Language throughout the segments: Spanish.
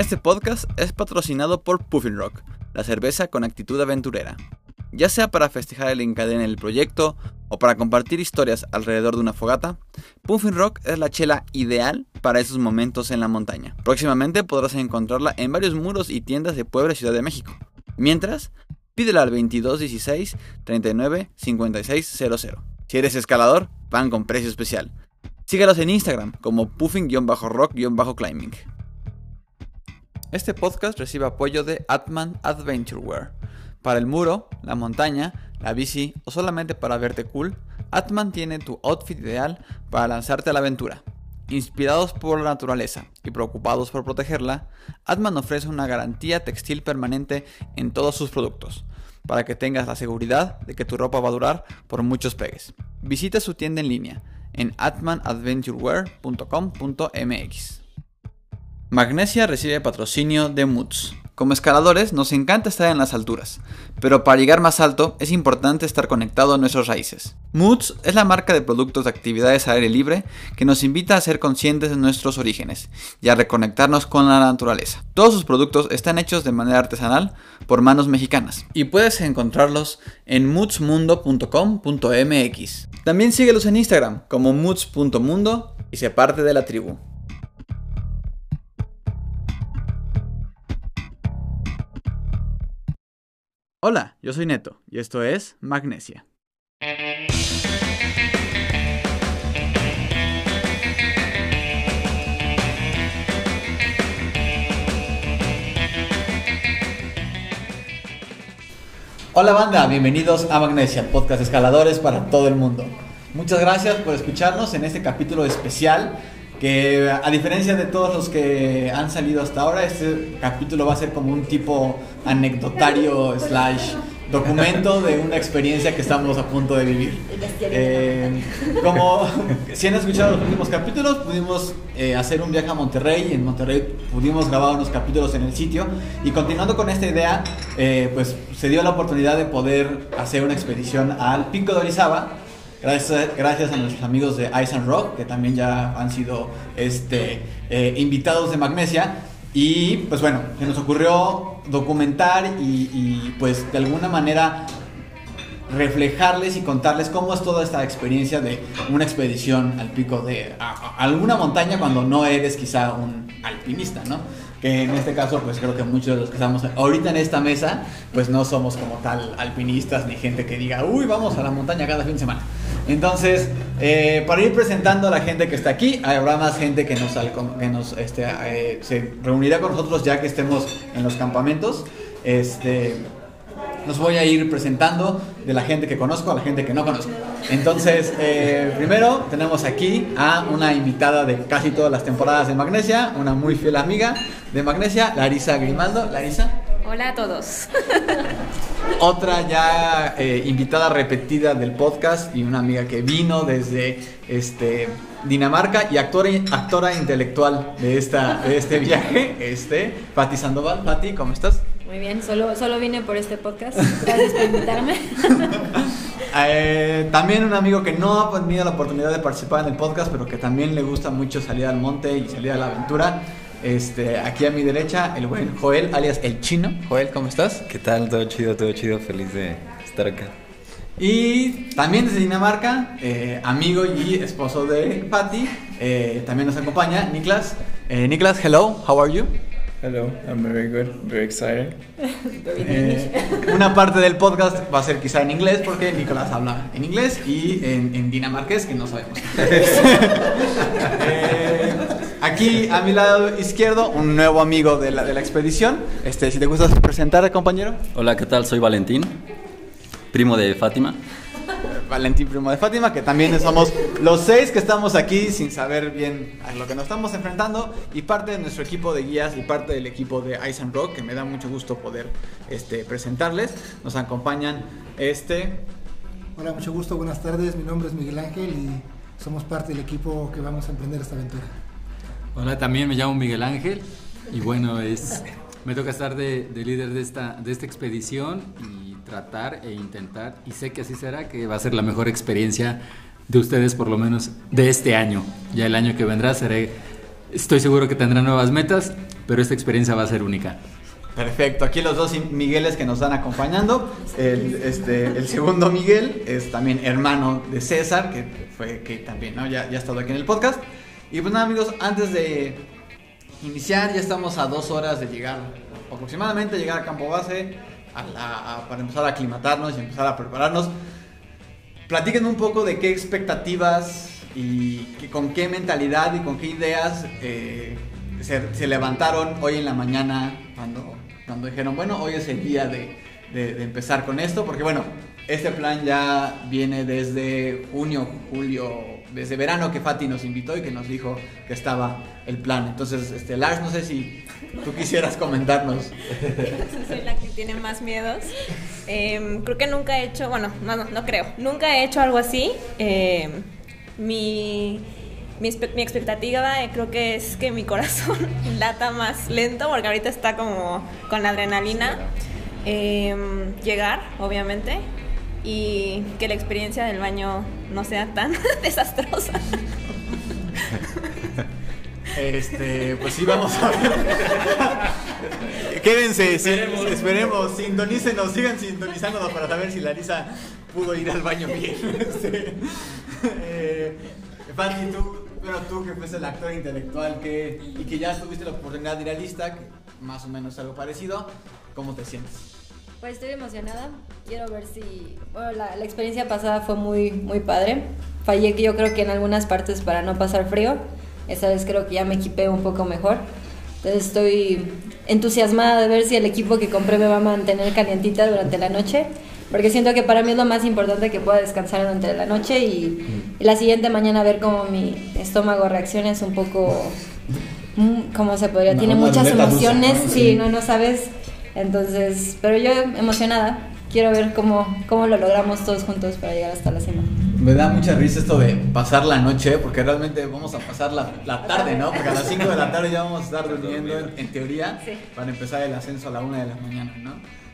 Este podcast es patrocinado por Puffin Rock, la cerveza con actitud aventurera. Ya sea para festejar el encadena en el proyecto o para compartir historias alrededor de una fogata, Puffin Rock es la chela ideal para esos momentos en la montaña. Próximamente podrás encontrarla en varios muros y tiendas de Puebla y Ciudad de México. Mientras, pídela al 2216 39 5600. Si eres escalador, van con precio especial. Síguelos en Instagram como puffin-rock-climbing. Este podcast recibe apoyo de Atman Adventure Wear. Para el muro, la montaña, la bici o solamente para verte cool, Atman tiene tu outfit ideal para lanzarte a la aventura. Inspirados por la naturaleza y preocupados por protegerla, Atman ofrece una garantía textil permanente en todos sus productos, para que tengas la seguridad de que tu ropa va a durar por muchos pegues. Visita su tienda en línea en atmanadventurewear.com.mx. Magnesia recibe patrocinio de Moods. Como escaladores nos encanta estar en las alturas, pero para llegar más alto es importante estar conectado a nuestras raíces. Moods es la marca de productos de actividades al aire libre que nos invita a ser conscientes de nuestros orígenes y a reconectarnos con la naturaleza. Todos sus productos están hechos de manera artesanal por manos mexicanas y puedes encontrarlos en moodsmundo.com.mx. También síguelos en Instagram como moods.mundo y se parte de la tribu. Hola, yo soy Neto y esto es Magnesia. Hola banda, bienvenidos a Magnesia, podcast escaladores para todo el mundo. Muchas gracias por escucharnos en este capítulo especial que a diferencia de todos los que han salido hasta ahora, este capítulo va a ser como un tipo anecdotario slash documento de una experiencia que estamos a punto de vivir. Eh, como si han escuchado los últimos capítulos, pudimos eh, hacer un viaje a Monterrey y en Monterrey pudimos grabar unos capítulos en el sitio y continuando con esta idea, eh, pues se dio la oportunidad de poder hacer una expedición al Pico de Orizaba Gracias, gracias a nuestros amigos de Ice and Rock, que también ya han sido este, eh, invitados de Magnesia. Y pues bueno, se nos ocurrió documentar y, pues de alguna manera reflejarles y contarles cómo es toda esta experiencia de una expedición al pico de alguna montaña cuando no eres quizá un alpinista, ¿no? que en este caso pues creo que muchos de los que estamos ahorita en esta mesa pues no somos como tal alpinistas ni gente que diga uy vamos a la montaña cada fin de semana entonces eh, para ir presentando a la gente que está aquí habrá más gente que nos, que nos este, eh, se reunirá con nosotros ya que estemos en los campamentos. Este nos voy a ir presentando de la gente que conozco a la gente que no conozco. Entonces, eh, primero tenemos aquí a una invitada de casi todas las temporadas de Magnesia, una muy fiel amiga de Magnesia, Larisa Grimaldo. Larisa. Hola a todos. Otra ya eh, invitada repetida del podcast y una amiga que vino desde este, Dinamarca y actora, actora intelectual de, esta, de este viaje, este, Pati Sandoval. Pati, ¿cómo estás? Muy bien, solo, solo vine por este podcast. Gracias por invitarme. Eh, también un amigo que no ha tenido la oportunidad de participar en el podcast, pero que también le gusta mucho salir al monte y salir a la aventura. Este, aquí a mi derecha, el buen Joel, alias el chino. Joel, ¿cómo estás? ¿Qué tal? Todo chido, todo chido, feliz de estar acá. Y también desde Dinamarca, eh, amigo y esposo de Patty, eh, también nos acompaña Niklas. Niklas, hello, how are you? Hello, I'm very good, very excited. Eh, una parte del podcast va a ser quizá en inglés porque Nicolás habla en inglés y en, en dinamarqués que no sabemos. Eh, aquí a mi lado izquierdo un nuevo amigo de la, de la expedición. Este, si te gusta presentar, compañero. Hola, ¿qué tal? Soy Valentín, primo de Fátima. Valentín Primo de Fátima, que también somos los seis que estamos aquí sin saber bien a lo que nos estamos enfrentando y parte de nuestro equipo de guías y parte del equipo de Ice and Rock, que me da mucho gusto poder este, presentarles. Nos acompañan este... Hola, mucho gusto, buenas tardes, mi nombre es Miguel Ángel y somos parte del equipo que vamos a emprender esta aventura. Hola, también me llamo Miguel Ángel y bueno, es, me toca estar de, de líder de esta, de esta expedición y tratar e intentar, y sé que así será, que va a ser la mejor experiencia de ustedes por lo menos de este año. Ya el año que vendrá seré, estoy seguro que tendrán nuevas metas, pero esta experiencia va a ser única. Perfecto, aquí los dos Migueles que nos están acompañando. El, este, el segundo Miguel es también hermano de César, que fue que también ¿no? ya, ya ha estado aquí en el podcast. Y pues nada amigos, antes de iniciar, ya estamos a dos horas de llegar, aproximadamente llegar a campo base, a a- para empezar a aclimatarnos y empezar a prepararnos. Platíquenme un poco de qué expectativas y que- con qué mentalidad y con qué ideas eh, se, se levantaron hoy en la mañana cuando, cuando dijeron, bueno, hoy es el día de, de- de empezar con esto, porque bueno, este plan ya viene desde junio, julio, desde verano que Fati nos invitó y que nos dijo que estaba el plan. Entonces, este, Lars, no sé si tú quisieras comentarnos. Soy la que tiene más miedos. Em, creo que nunca he hecho, bueno, no, no, no creo, nunca he hecho algo así. Em, mi, mi, mi expectativa eh, creo que es que mi corazón lata más lento, porque ahorita está como con adrenalina. Em, llegar, obviamente, y que la experiencia del baño no sea tan desastrosa. Este, pues sí, vamos a ver. Quédense, sí, esperemos, sintonícenos, sigan sintonizándonos para saber si Larisa pudo ir al baño bien. Este, eh, Fati, tú, bueno, tú que fuiste el actor intelectual que, y que ya tuviste la oportunidad de ir a lista, que más o menos algo parecido, ¿cómo te sientes? Pues estoy emocionada. Quiero ver si. Bueno, la, la experiencia pasada fue muy, muy padre. Fallé que yo creo que en algunas partes para no pasar frío. Esta vez creo que ya me equipé un poco mejor. Entonces estoy entusiasmada de ver si el equipo que compré me va a mantener calientita durante la noche. Porque siento que para mí es lo más importante que pueda descansar durante la noche y, y la siguiente mañana ver cómo mi estómago reacciona es un poco. mm, ¿Cómo se podría? Tiene una muchas ruleta rusa, emociones. ¿no? Sí, Sí. no, no sabes. Entonces, pero yo emocionada. Quiero ver cómo, cómo lo logramos todos juntos para llegar hasta la cima. Me da mucha risa esto de pasar la noche, porque realmente vamos a pasar la, la tarde, ¿no? Porque a las 5 de la tarde ya vamos a estar durmiendo, en, en teoría, Sí. para empezar el ascenso a la 1 de la mañana, ¿no?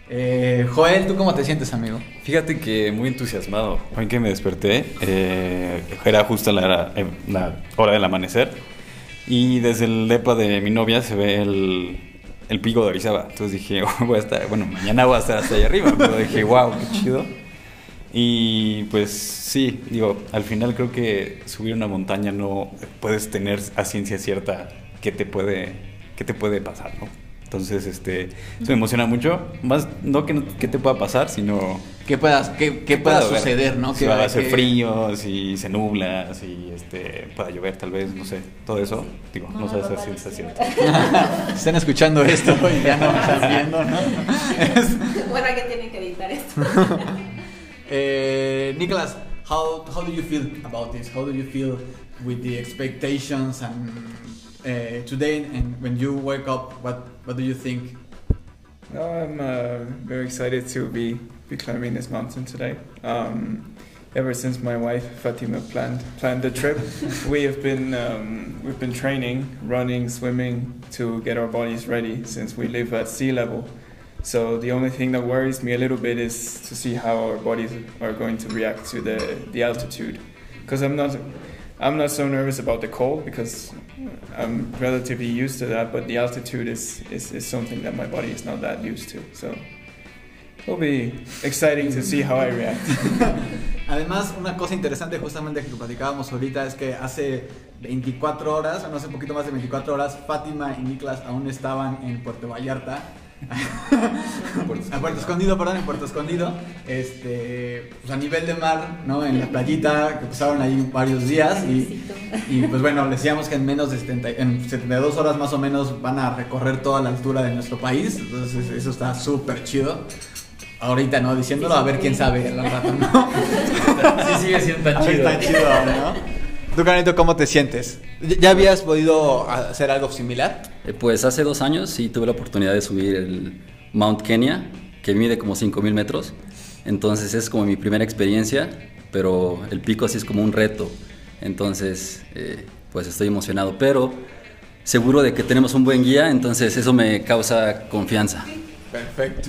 Eh, Joel, ¿tú cómo te sientes, amigo? Fíjate que muy entusiasmado. Hoy que me desperté, eh, era justo la, hora- eh, la hora del amanecer. Y desde el depa de mi novia se ve el, el pico de Orizaba. Entonces dije, voy a estar, bueno, mañana voy a estar hasta allá arriba. Pero dije, wow, qué chido. Y pues sí, digo, al final creo que subir una montaña no puedes tener a ciencia cierta qué te puede, qué te puede pasar, ¿no? Entonces, este, eso me emociona mucho. Más no que, no- que te pueda pasar, sino ¿Qué, puedas, qué, qué pueda pueda suceder, no? Si Que va a hacer que- frío, si se nubla, si este, pueda llover tal vez, no sé. Todo eso, digo, no, No, sé no, si es cierto. Están escuchando esto y ya no me están viendo, ¿no? Es- bueno, que tienen que editar esto. Eh, Nicholas, how how do you feel about this? How do you feel with the expectations and uh, today and when you wake up, what what do you think? No, I'm uh, very excited to be, be climbing this mountain today. Um, ever since my wife Fatima planned planned the trip, we have been um, we've been training, running, swimming to get our bodies ready since we live at sea level. So the only thing that worries me a little bit is to see how our bodies are going to react to the, the altitude, because I'm not I'm not so nervous about the cold because I'm relatively used to that, but the altitude is, is, is something that my body is not that used to. So it'll be exciting to see how I react. Además, una cosa interesante justamente que platicábamos ahorita es que hace 24 horas, o no sé, un poquito más de 24 horas, Fátima y Niklas aún estaban en Puerto Vallarta. A Puerto Escondido, perdón, en Puerto Escondido. Este, pues a nivel de mar, ¿no? En la playita, que pasaron ahí varios días. Y, y, pues bueno, decíamos que en menos de 70, en 72 horas más o menos van a recorrer toda la altura de nuestro país. Entonces, eso está súper chido. Ahorita, ¿no? Diciéndolo, a ver quién sabe al rato, ¿no? Sí, sigue siendo tan chido. Está chido, ¿no? Tú, Canito, ¿cómo te sientes? ¿Ya- ¿Ya habías podido hacer algo similar? Eh, Pues hace dos años sí tuve la oportunidad de subir el Mount Kenya, que mide como 5000 metros. Entonces es como mi primera experiencia, pero el pico así es como un reto. Entonces, eh, pues estoy emocionado, pero seguro de que tenemos un buen guía, entonces eso me causa confianza. Perfecto.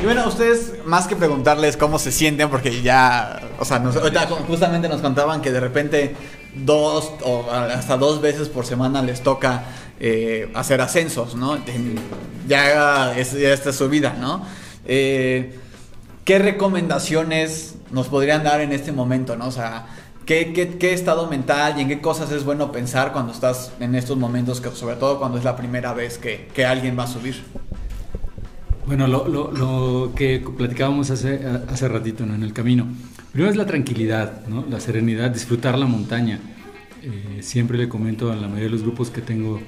Y bueno, ustedes, más que preguntarles cómo se sienten, porque ya, o sea, nos- ahorita justamente nos contaban que de repente dos o hasta dos veces por semana les toca eh, hacer ascensos, ¿no? Ya, es, ya esta es su vida, ¿no? Eh, ¿Qué recomendaciones nos podrían dar en este momento, ¿no? O sea, ¿qué, qué, qué estado mental y en qué cosas es bueno pensar cuando estás en estos momentos, que, sobre todo cuando es la primera vez que, que alguien va a subir? Bueno, lo, lo- lo que platicábamos hace, hace ratito ¿no? en el camino. Primero es la tranquilidad, la serenidad, disfrutar la montaña. Eh, siempre le comento a la mayoría de los grupos que tengo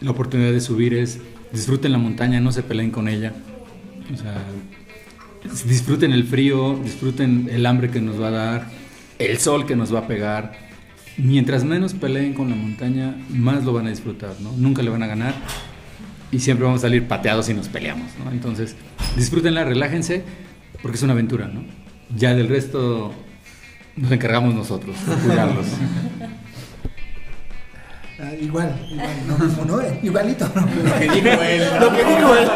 la oportunidad de subir es disfruten la montaña, no se peleen con ella. O disfruten el frío, disfruten el hambre que nos va a dar, el sol que nos va a pegar. Mientras menos peleen con la montaña, más lo van a disfrutar. Nunca le van a ganar y siempre vamos a salir pateados si nos peleamos, ¿no? Entonces, disfrútenla, relájense, porque es una aventura. Ya del resto nos encargamos nosotros, de cuidarlos. Ah, igual, igual, no, no, no, igualito. ¿no? Lo que dijo él. Lo que dijo él.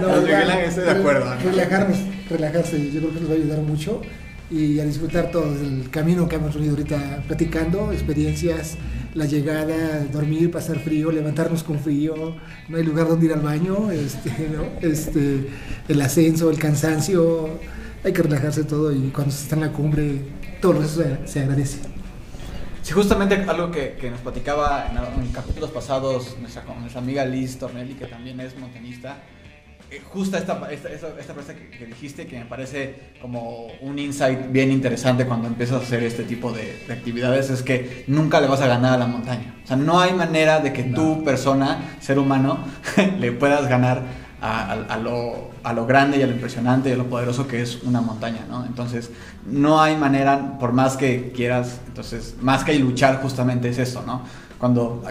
No, estoy de acuerdo. Relajarnos, relajarse, yo creo que nos va a ayudar mucho y a disfrutar todo el camino que hemos venido ahorita platicando, experiencias, la llegada, dormir, pasar frío, levantarnos con frío, no hay lugar donde ir al baño, este, ¿no? este, el ascenso, el cansancio, hay que relajarse todo y cuando se está en la cumbre, todo eso se, se agradece. Sí, justamente algo que, que nos platicaba en, en capítulos pasados nuestra, nuestra amiga Liz Tornelli, que también es montañista, eh, justa esta, esta, esta, esta frase que, que dijiste que me parece como un insight bien interesante cuando empiezas a hacer este tipo de, de actividades, es que nunca le vas a ganar a la montaña. O sea, no hay manera de que tú, persona, ser humano, le puedas ganar a, lo, a lo grande y a lo impresionante y a lo poderoso que es una montaña, ¿no? Entonces, no hay manera, por más que quieras, entonces, más que luchar justamente es eso, ¿no? Cuando,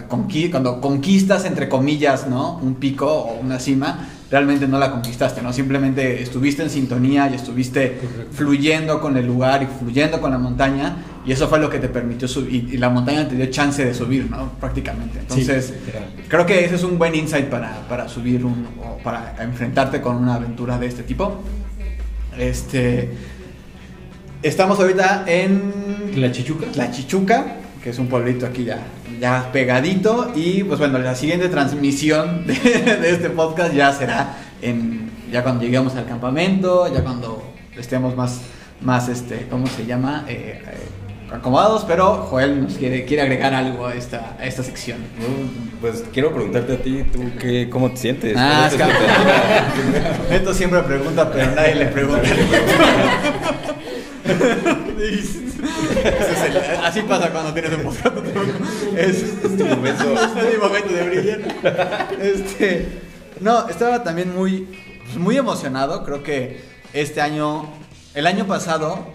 cuando conquistas, entre comillas, ¿no? Un pico o una cima, realmente no la conquistaste, ¿no? Simplemente estuviste en sintonía y estuviste fluyendo con el lugar y fluyendo con la montaña y eso fue lo que te permitió subir y, la montaña te dio chance de subir, ¿no? Prácticamente. Entonces, creo que ese es un buen insight para, para subir un, o para enfrentarte con una aventura de este tipo. Este, estamos ahorita en ¿La chichuca? La Chichuca, que es un pueblito aquí ya, ya pegadito. Y pues bueno, la siguiente transmisión de, de este podcast ya será en, ya cuando lleguemos al campamento, ya cuando estemos más, más este, ¿cómo se llama? Eh, eh, acomodados, pero Joel nos quiere, quiere agregar algo a esta, a esta sección. Pues quiero preguntarte a ti, ¿tú qué, cómo te sientes? Ah, ¿Cuál es que Neto siempre pregunta, pero nadie le pregunta. Así pasa cuando tienes un. Es, es tu momento. Es mi momento de brillar. Este, no, estaba también muy, pues, muy emocionado. Creo que este año, el año pasado,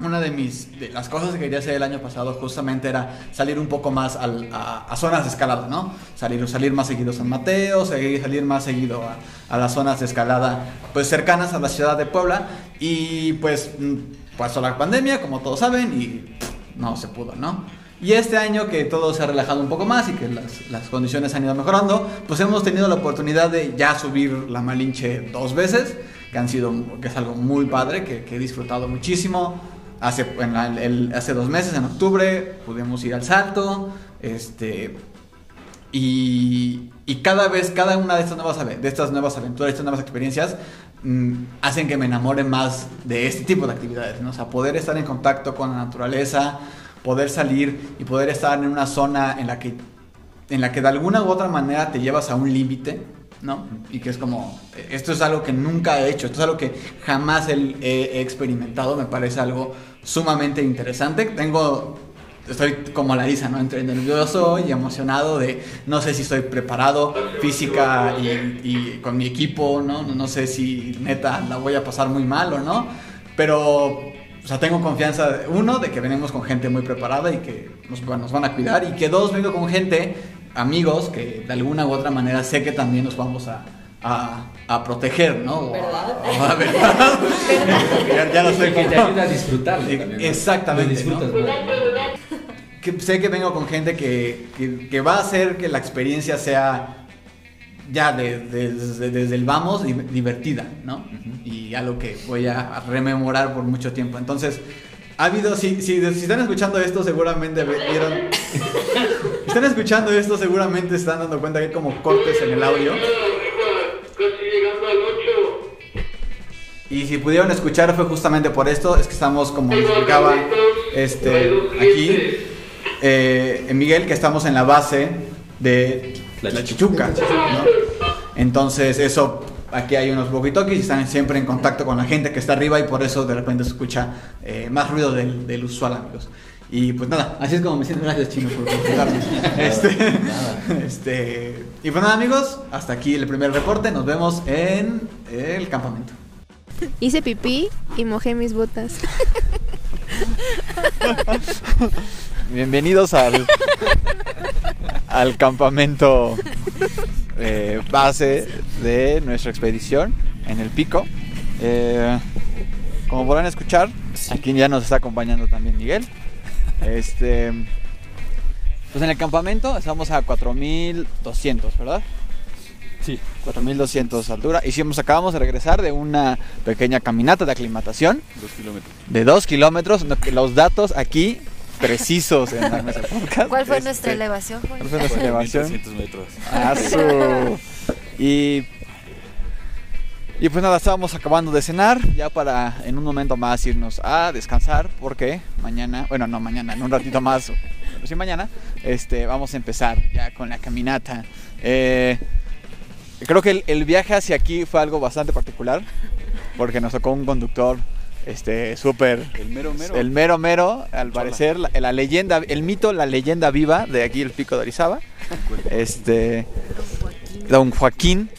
una de mis de las cosas que quería hacer el año pasado justamente era salir un poco más al- a, a zonas de escalada, ¿no? Salir, salir más seguido a San Mateo, seguir, salir más seguido a, a las zonas de escalada pues cercanas a la ciudad de Puebla y pues mm, pasó la pandemia, como todos saben, y no se pudo, ¿no? Y este año que todo se ha relajado un poco más y que las, las condiciones han ido mejorando, pues hemos tenido la oportunidad de ya subir la Malinche dos veces, que han sido, que es algo muy padre, que, que he disfrutado muchísimo. Hace, hace dos meses, en octubre, pudimos ir al salto, este, y, cada vez, cada una de estas nuevas, de estas nuevas aventuras, estas nuevas experiencias, mm, hacen que me enamore más de este tipo de actividades, ¿no? O sea, poder estar en contacto con la naturaleza, poder salir y poder estar en una zona en la que, en la que de alguna u otra manera te llevas a un límite, ¿no? Y que es como, esto es algo que nunca he hecho, esto es algo que jamás he, experimentado, me parece algo sumamente interesante. Tengo estoy como la Lisa, ¿no? Entre nervioso y emocionado de no sé si estoy preparado física y, y con mi equipo, ¿no? ¿no? Sé si neta la voy a pasar muy mal o no, pero, o sea, tengo confianza, uno, de que venimos con gente muy preparada y que nos, nos van a cuidar, y que dos, vengo con gente, amigos, que de alguna u otra manera sé que también nos vamos a... a- a proteger, ¿no? O a- ¿Verdad? o a- ¿verdad? ya, ya lo sé que te ayuda a ¿no? exactamente, disfrutas, ¿no? ¿no? que sé que vengo con gente que, que- que va a hacer que la experiencia sea ya de- de- desde, desde el vamos di- divertida, ¿no? Y algo que voy a rememorar por mucho tiempo. Entonces, ha habido, si, si, si están escuchando esto, seguramente vieron... están escuchando esto, seguramente se están dando cuenta que hay como cortes en el audio. Casi llegando al 8. Y si pudieron escuchar fue justamente por esto, es que estamos como les explicaba este, aquí eh, Miguel, que estamos en la base de la, La Chichuca. ¿no? Entonces eso, aquí hay unos walkie-talkies y están siempre en contacto con la gente que está arriba y por eso de repente se escucha eh, más ruido del, del usual, amigos. Y pues nada, así es como me siento. Gracias, Chino, por contarme. este, este, y pues nada, amigos, hasta aquí el primer reporte. Nos vemos en el campamento. Hice pipí y mojé mis botas. Bienvenidos al, al campamento eh, base de nuestra expedición en el pico. Eh, como podrán escuchar, aquí ya nos está acompañando también Miguel. Este, pues en el campamento estamos a 4200, ¿verdad? Sí. 4200 altura. Hicimos, acabamos de regresar de una pequeña caminata de aclimatación Dos kilómetros. de 2 kilómetros. Los datos aquí precisos en la mesa podcast. ¿Cuál fue Este, nuestra elevación, Juan? ¿Cuál fue nuestra elevación? 1300 metros. Ah, su- Y, y pues nada, estábamos acabando de cenar ya para en un momento más irnos a descansar porque mañana, bueno, no mañana, en un ratito más, pero sí mañana, este, vamos a empezar ya con la caminata. Eh, creo que el, el viaje hacia aquí fue algo bastante particular porque nos tocó un conductor este súper El mero mero. el mero mero, al parecer, la, la leyenda, el mito, la leyenda viva de aquí el pico de Orizaba. Este, don Joaquín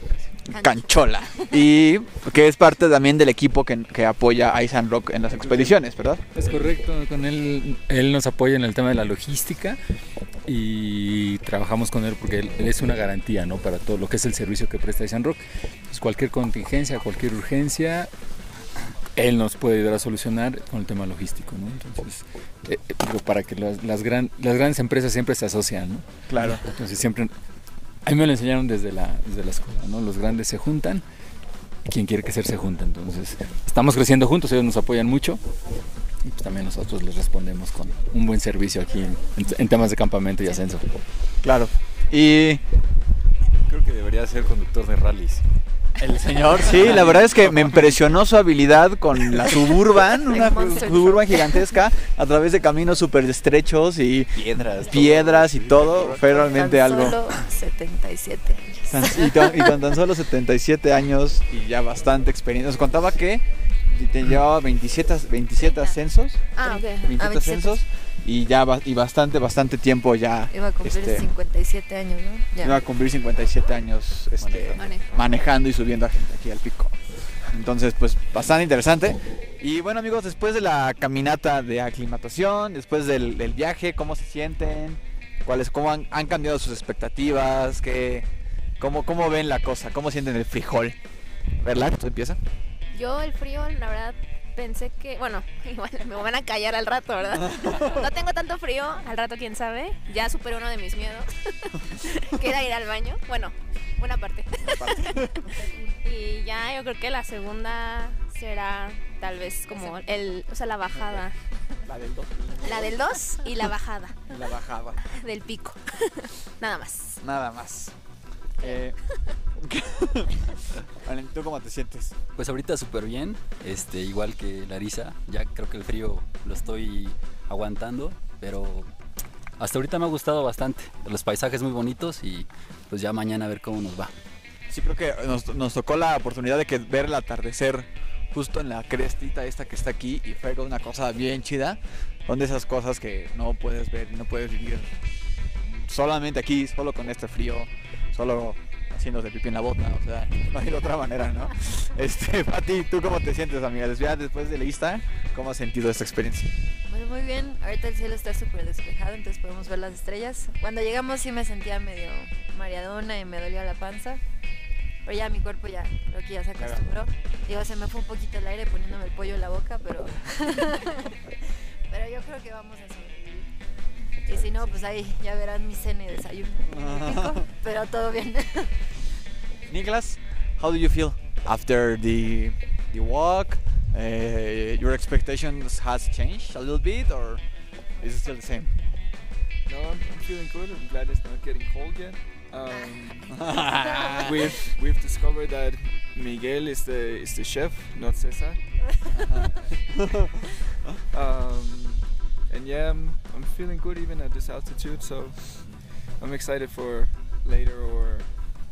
Canchola. Y que es parte también del equipo que, que apoya a Isan Rock en las expediciones, ¿verdad? Es correcto, con él, él nos apoya en el tema de la logística y trabajamos con él porque él, él es una garantía ¿no? para todo lo que es el servicio que presta Isan Rock. Pues cualquier contingencia, cualquier urgencia, él nos puede ayudar a solucionar con el tema logístico. ¿no? Entonces, eh, eh, digo, para que las, las, gran- las grandes empresas siempre se asocian. ¿no? Claro. Entonces siempre, a mí me lo enseñaron desde la, desde la escuela, ¿no? Los grandes se juntan, quien quiere crecer se junta. Entonces, estamos creciendo juntos, ellos nos apoyan mucho y pues también nosotros les respondemos con un buen servicio aquí en, en- en temas de campamento y ascenso. Claro. Y Creo que debería ser conductor de rallies. El señor, sí, la verdad es que me impresionó su habilidad con la suburban, una suburban gigantesca a través de caminos súper estrechos y Piedras. piedras y todo. Fue realmente Tan algo. Solo 77 años. Tan- y, tan- y con tan solo 77 años y ya bastante experiencia. Nos contaba que te llevaba 27, 27 ascensos, Ah, ok. 27 Ah, 27. ascensos y ya y bastante, bastante tiempo ya. Iba a cumplir este, 57 años, ¿no? Ya. iba a cumplir 57 años este, Manejo. manejando y subiendo a gente aquí al pico. Entonces, pues bastante interesante. Y bueno, amigos, después de la caminata de aclimatación, después del, del viaje, ¿cómo se sienten? ¿Cuáles, ¿Cómo han, han cambiado sus expectativas? ¿Qué, cómo, ¿Cómo ven la cosa? ¿Cómo sienten el frijol? ¿Verdad? ¿Tú empieza? Yo el frío, la verdad, pensé que, bueno, igual me van a callar al rato, ¿verdad? No tengo tanto frío, al rato quién sabe. Ya superé uno de mis miedos, que era ir al baño. Bueno, una parte. y ya yo creo que la segunda será tal vez como el, o sea, la bajada. La del 2. La del 2 y la bajada La bajada. del pico. Nada más. Nada más. Eh, Valen, ¿tú cómo te sientes? Pues ahorita súper bien, este, igual que Larisa, ya creo que el frío lo estoy aguantando, pero hasta ahorita me ha gustado bastante, los paisajes muy bonitos y pues ya mañana a ver cómo nos va. Sí, creo que nos, nos tocó la oportunidad de que ver el atardecer justo en la crestita esta que está aquí y fue una cosa bien chida. Son de esas cosas que no puedes ver no puedes vivir solamente aquí, solo con este frío, solo haciéndose pipí en la bota, o sea, no hay otra manera, ¿no? Este, Pati, ¿tú cómo te sientes, amiga? Ya después de la lista, ¿cómo has sentido esta experiencia? Pues muy bien, ahorita el cielo está súper despejado, entonces podemos ver las estrellas. Cuando llegamos sí me sentía medio mareadona y me dolía la panza. Pero ya mi cuerpo ya, creo que ya se acostumbró. Digo, se me fue un poquito el aire poniéndome el pollo en la boca, pero... pero yo creo que vamos a sobrevivir. Y si no, pues ahí ya verán mi cena y desayuno. Pico, pero todo bien. Niklas, how do you feel after the the walk? Uh, your expectations has changed a little bit, or is it still the same? No, I'm, I'm feeling good. I'm glad it's not getting cold yet. Um, we've we've discovered that Miguel is the is the chef, not Cesar. um, and yeah, I'm, I'm feeling good even at this altitude. So I'm excited for later or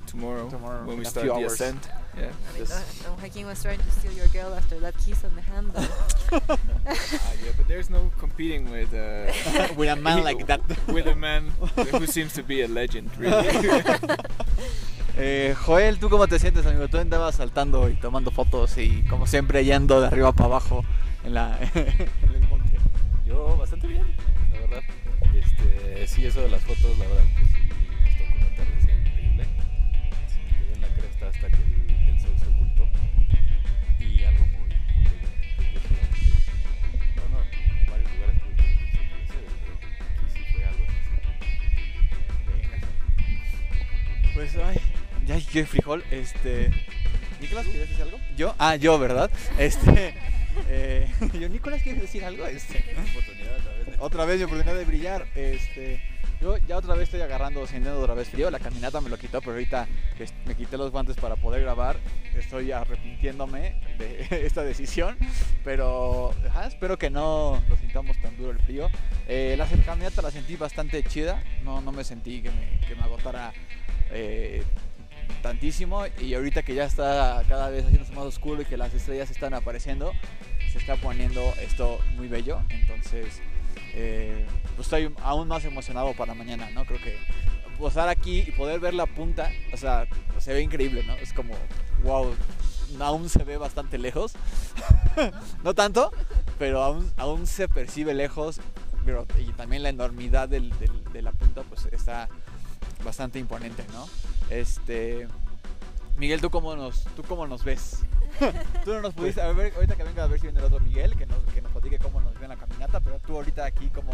tomorrow, Tomorrow, when we start few the hours. ascent. Yeah. I mean, no, no, Joaquin was trying to steal your girl after that kiss on the hand. Ah, yeah, but there's no competing with uh, With a man like that. with a man who seems to be a legend, really. Eh, Joel, ¿tú cómo te sientes, amigo? Tú andabas saltando y tomando fotos y como siempre yendo de arriba para abajo en, la, en el. Yo bastante bien, la verdad. Este, sí, eso de las fotos, la verdad que sí, nos tocó un atardecer increíble. Sí, me quedé en la cresta hasta que el, el sol se ocultó. Y algo muy, muy bello. No, no, en varios lugares tuve que atardeceres, pero aquí sí fue algo especial. Pues, ay, ya qué frijol. Este. Nicolás, ¿quieres decir algo? ¿Yo? Ah, yo, ¿verdad? Este. Eh, yo, Nicolás, ¿quieres decir algo? Este. Otra vez. Mi oportunidad de brillar. Este. Yo ya otra vez estoy agarrando, sintiendo otra vez frío. La caminata me lo quitó, pero ahorita que me quité los guantes para poder grabar, estoy arrepintiéndome de esta decisión. Pero espero que no lo sintamos tan duro el frío. Eh, la caminata la sentí bastante chida. No, no me sentí que me, que me agotara eh, tantísimo. Y ahorita que ya está cada vez haciéndose más oscuro y que las estrellas están apareciendo, se está poniendo esto muy bello. Entonces, eh, pues estoy aún más emocionado para mañana, ¿no? Creo que posar aquí y poder ver la punta, o sea, se ve increíble, ¿no? Es como, wow, aún se ve bastante lejos. no tanto, pero aún, aún se percibe lejos. Y también la enormidad del- de la punta, pues está bastante imponente, ¿no? Este. Miguel, ¿tú cómo nos, tú cómo nos ves? tú no nos pudiste, a ver, ahorita que venga a ver si viene el otro Miguel, que nos, que nos platique cómo nos ve en la caminata, pero tú ahorita aquí, como,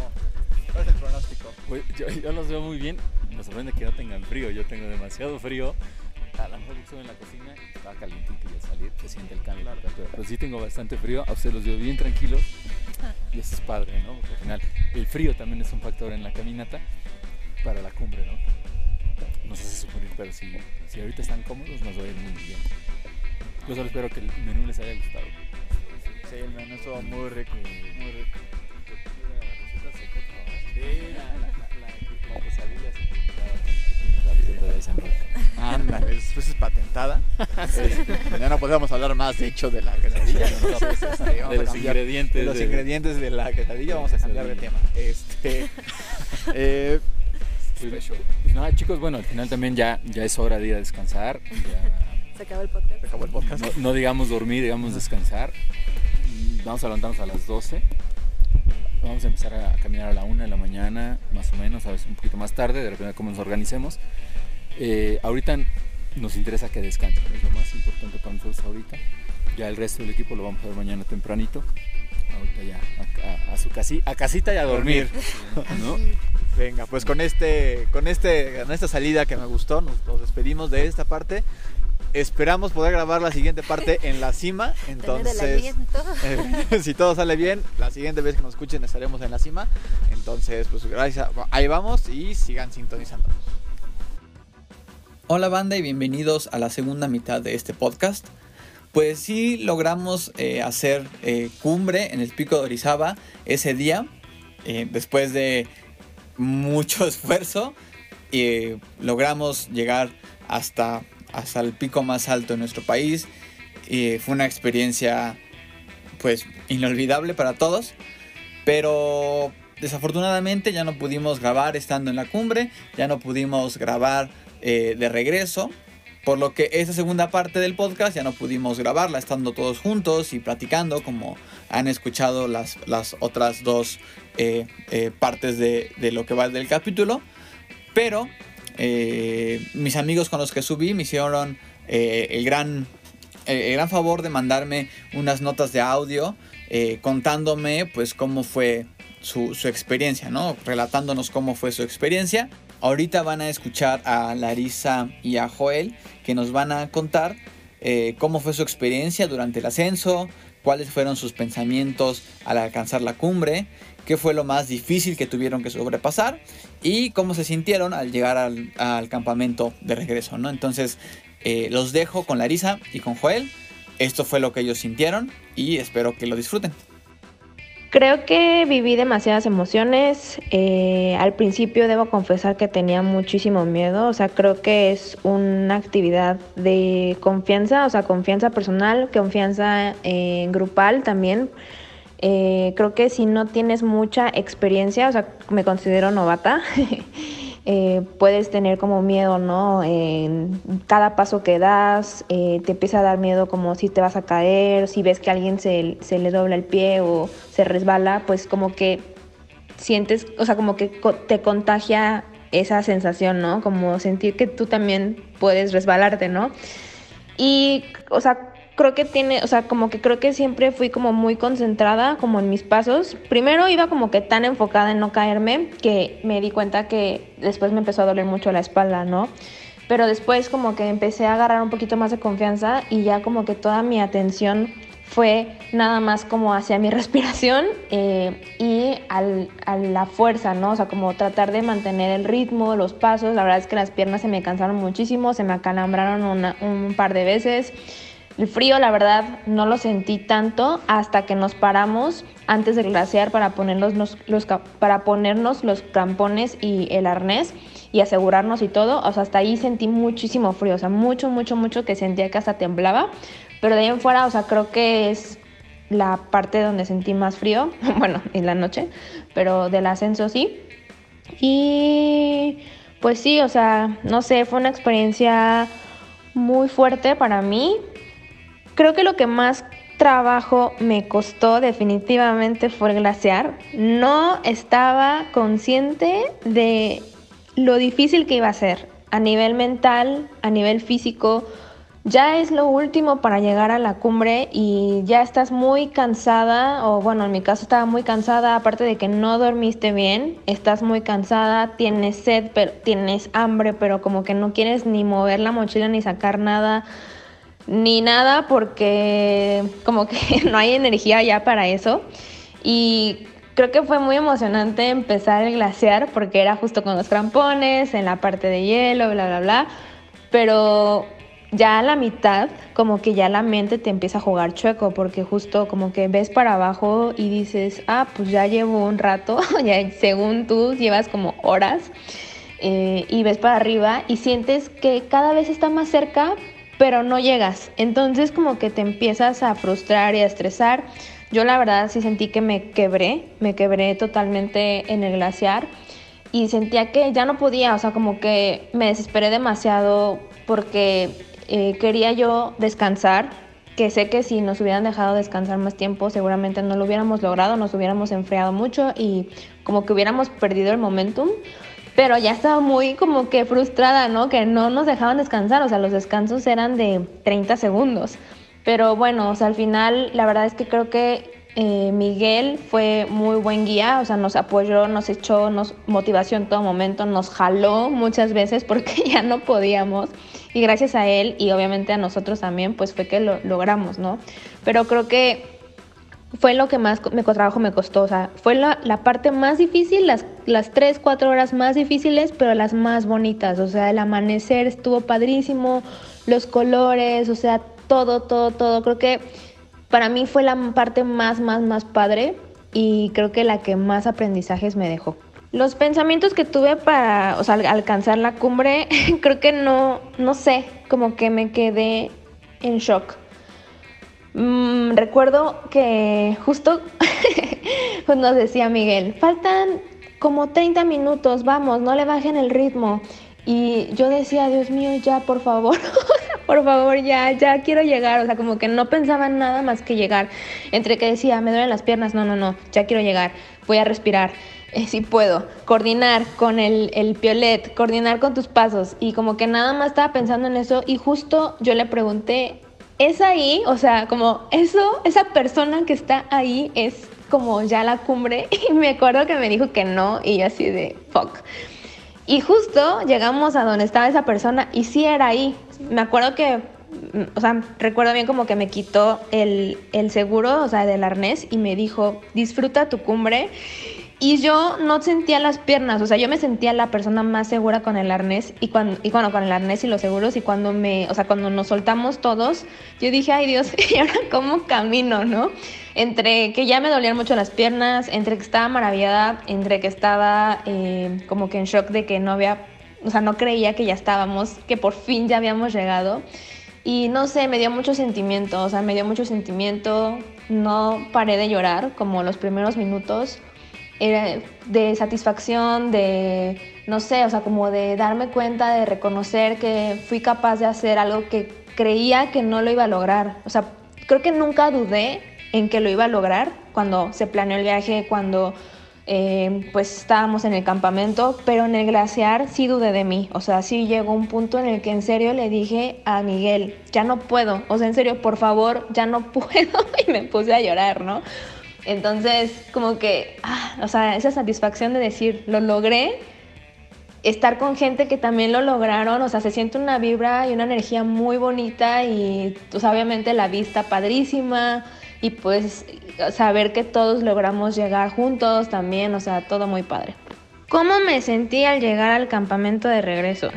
¿cuál es el pronóstico? Pues yo, yo los veo muy bien. Me sorprende que no tengan frío. Yo tengo demasiado frío. A lo mejor estuve en la cocina y estaba calientito y al salir se siente el cambio temperatura. Pero sí tengo bastante frío. A ustedes los veo bien tranquilos. Y eso es padre, ¿no? Porque al final el frío también es un factor en la caminata para la cumbre, ¿no? Nos hace sufrir, pero si, si ahorita están cómodos, nos va a ir muy bien. Yo solo espero que el menú les haya gustado. Sí, el menú estuvo muy rico, muy rico. La, la, la, la, la quesadilla receta Eisenberg. Ándale, eso es patentada. Este, ya no podemos hablar más, de hecho, de la quesadilla. Este, De los cambiar- ingredientes De los de- ingredientes de la quesadilla, vamos a cambiar de tema. Este, eh, Pues, pues nada, chicos, bueno, al final también ya, ya es hora de ir a descansar. Ya, Se acabó el podcast. se acabó el podcast. no, no digamos dormir, digamos descansar. Vamos a levantarnos a las 12. Vamos a empezar a caminar a la 1 de la mañana, más o menos, a veces un poquito más tarde, de repente cómo nos organicemos. Eh, ahorita nos interesa que descansen, es lo más importante para nosotros ahorita. Ya el resto del equipo lo vamos a ver mañana tempranito. Ahorita ya a, a- a su casi, a casita y a dormir. ¿no? Venga, pues con este, con este, con esta salida que me gustó, nos, nos despedimos de esta parte. Esperamos poder grabar la siguiente parte en la cima. Entonces, eh, si todo sale bien, la siguiente vez que nos escuchen estaremos en la cima. Entonces, pues gracias. Ahí vamos y sigan sintonizándonos. Hola banda y bienvenidos a la segunda mitad de este podcast. Pues sí logramos eh, hacer eh, cumbre en el pico de Orizaba ese día, eh, después de mucho esfuerzo, logramos llegar hasta, hasta el pico más alto de nuestro país. Fue una experiencia pues inolvidable para todos, pero desafortunadamente ya no pudimos grabar estando en la cumbre, ya no pudimos grabar de regreso, por lo que esa segunda parte del podcast ya no pudimos grabarla estando todos juntos y platicando como han escuchado las, las otras dos eh, eh, partes de, de lo que va del capítulo. Pero eh, mis amigos con los que subí me hicieron el, gran, el, gran favor de mandarme unas notas de audio contándome pues cómo fue su, su experiencia, ¿no? Relatándonos cómo fue su experiencia. Ahorita van a escuchar a Larisa y a Joel que nos van a contar eh, cómo fue su experiencia durante el ascenso, cuáles fueron sus pensamientos al alcanzar la cumbre, qué fue lo más difícil que tuvieron que sobrepasar y cómo se sintieron al llegar al, campamento de regreso, ¿no? Entonces, eh, los dejo con Larisa y con Joel. Esto fue lo que ellos sintieron y espero que lo disfruten. Creo que viví demasiadas emociones. Eh, al principio debo confesar que tenía muchísimo miedo. O sea, creo que es una actividad de confianza, o sea, confianza personal, confianza eh, grupal también. Eh, creo que si no tienes mucha experiencia, o sea, me considero novata. eh, puedes tener como miedo, ¿no? En cada paso que das, eh, te empieza a dar miedo como si te vas a caer, si ves que alguien se, se le dobla el pie o se resbala, pues como que sientes, o sea, como que te contagia esa sensación, ¿no? Como sentir que tú también puedes resbalarte, ¿no? Y, o sea, creo que tiene, o sea, como que creo que siempre fui como muy concentrada como en mis pasos. Primero iba como que tan enfocada en no caerme que me di cuenta que después me empezó a doler mucho la espalda, ¿no? Pero después como que empecé a agarrar un poquito más de confianza y ya como que toda mi atención fue nada más como hacia mi respiración eh, y al- a la fuerza, ¿no? O sea, como tratar de mantener el ritmo, los pasos. La verdad es que las piernas se me cansaron muchísimo, se me acalambraron una- un par de veces. El frío, la verdad, no lo sentí tanto hasta que nos paramos antes del glaciar para ponernos los, para ponernos los crampones y el arnés y asegurarnos y todo. O sea, hasta ahí sentí muchísimo frío, o sea, mucho, mucho, mucho que sentía que hasta temblaba. Pero de ahí en fuera, o sea, creo que es la parte donde sentí más frío, bueno, en la noche, pero del ascenso sí. Y pues sí, o sea, no sé, fue una experiencia muy fuerte para mí. Creo que lo que más trabajo me costó definitivamente fue glaciar. No estaba consciente de lo difícil que iba a ser a nivel mental, a nivel físico. Ya es lo último para llegar a la cumbre y ya estás muy cansada, o bueno, en mi caso estaba muy cansada, aparte de que no dormiste bien, estás muy cansada, tienes sed, pero tienes hambre, pero como que no quieres ni mover la mochila ni sacar nada ni nada porque como que no hay energía ya para eso. Y creo que fue muy emocionante empezar el glaciar porque era justo con los crampones, en la parte de hielo, bla, bla, bla. Pero ya a la mitad, como que ya la mente te empieza a jugar chueco porque justo como que ves para abajo y dices, ah, pues ya llevo un rato, ya según tú llevas como horas. eh, y ves para arriba y sientes que cada vez está más cerca, pero no llegas. Entonces como que te empiezas a frustrar y a estresar. Yo la verdad sí sentí que me quebré, me quebré totalmente en el glaciar y sentía que ya no podía, o sea, como que me desesperé demasiado porque eh, quería yo descansar, que sé que si nos hubieran dejado descansar más tiempo seguramente no lo hubiéramos logrado, nos hubiéramos enfriado mucho y como que hubiéramos perdido el momentum. Pero ya estaba muy como que frustrada, ¿no? Que no nos dejaban descansar, o sea, los descansos eran de 30 segundos. Pero bueno, o sea, al final la verdad es que creo que eh, Miguel fue muy buen guía, o sea, nos apoyó, nos echó nos motivación en todo momento, nos jaló muchas veces porque ya no podíamos. Y gracias a él y obviamente a nosotros también, pues fue que lo logramos, ¿no? Pero creo que fue lo que más me trabajo me costó, o sea, fue la, la parte más difícil, las, las 3, 4 horas más difíciles, pero las más bonitas, o sea, el amanecer estuvo padrísimo, los colores, o sea, todo, todo, todo, creo que para mí fue la parte más, más, más padre y creo que la que más aprendizajes me dejó. Los pensamientos que tuve para, o sea, al alcanzar la cumbre, creo que no, no sé, como que me quedé en shock. Mm, recuerdo que justo pues nos decía Miguel, faltan como 30 minutos, vamos, no le bajen el ritmo. Y yo decía, Dios mío, ya, por favor, por favor, ya, ya quiero llegar. O sea, como que no pensaba en nada más que llegar. Entre que decía, me duelen las piernas, no, no, no, ya quiero llegar, voy a respirar. Eh, sí puedo, coordinar con el, el piolet, coordinar con tus pasos. Y como que nada más estaba pensando en eso. Y justo yo le pregunté, es ahí, o sea, como eso, esa persona que está ahí es como ya la cumbre. Y me acuerdo que me dijo que no, y yo así de fuck. Y justo llegamos a donde estaba esa persona y sí era ahí. Me acuerdo que, mm, o sea, recuerdo bien como que me quitó el, el seguro, o sea, del arnés y me dijo, disfruta tu cumbre. Y yo no sentía las piernas, o sea, yo me sentía la persona más segura con el arnés y cuando, bueno, con el arnés y los seguros y cuando me, o sea, cuando nos soltamos todos, yo dije, ay Dios, ¿y ahora cómo camino, no? Entre que ya me dolían mucho las piernas, entre que estaba maravillada, entre que estaba eh, como que en shock de que no había, o sea, no creía que ya estábamos, que por fin ya habíamos llegado. Y no sé, me dio mucho sentimiento, o sea, me dio mucho sentimiento, no paré de llorar como los primeros minutos era de satisfacción, de, no sé, o sea, como de darme cuenta, de reconocer que fui capaz de hacer algo que creía que no lo iba a lograr. O sea, creo que nunca dudé en que lo iba a lograr cuando se planeó el viaje, cuando eh, pues estábamos en el campamento, pero en el glaciar sí dudé de mí. O sea, sí llegó un punto en el que en serio le dije a Miguel, ya no puedo, o sea, en serio, por favor, ya no puedo, y me puse a llorar, ¿no? Entonces, como que, ah, o sea, esa satisfacción de decir, lo logré, estar con gente que también lo lograron, o sea, se siente una vibra y una energía muy bonita y, pues, obviamente la vista padrísima y pues saber que todos logramos llegar juntos también, o sea, todo muy padre. ¿Cómo me sentí al llegar al campamento de regreso?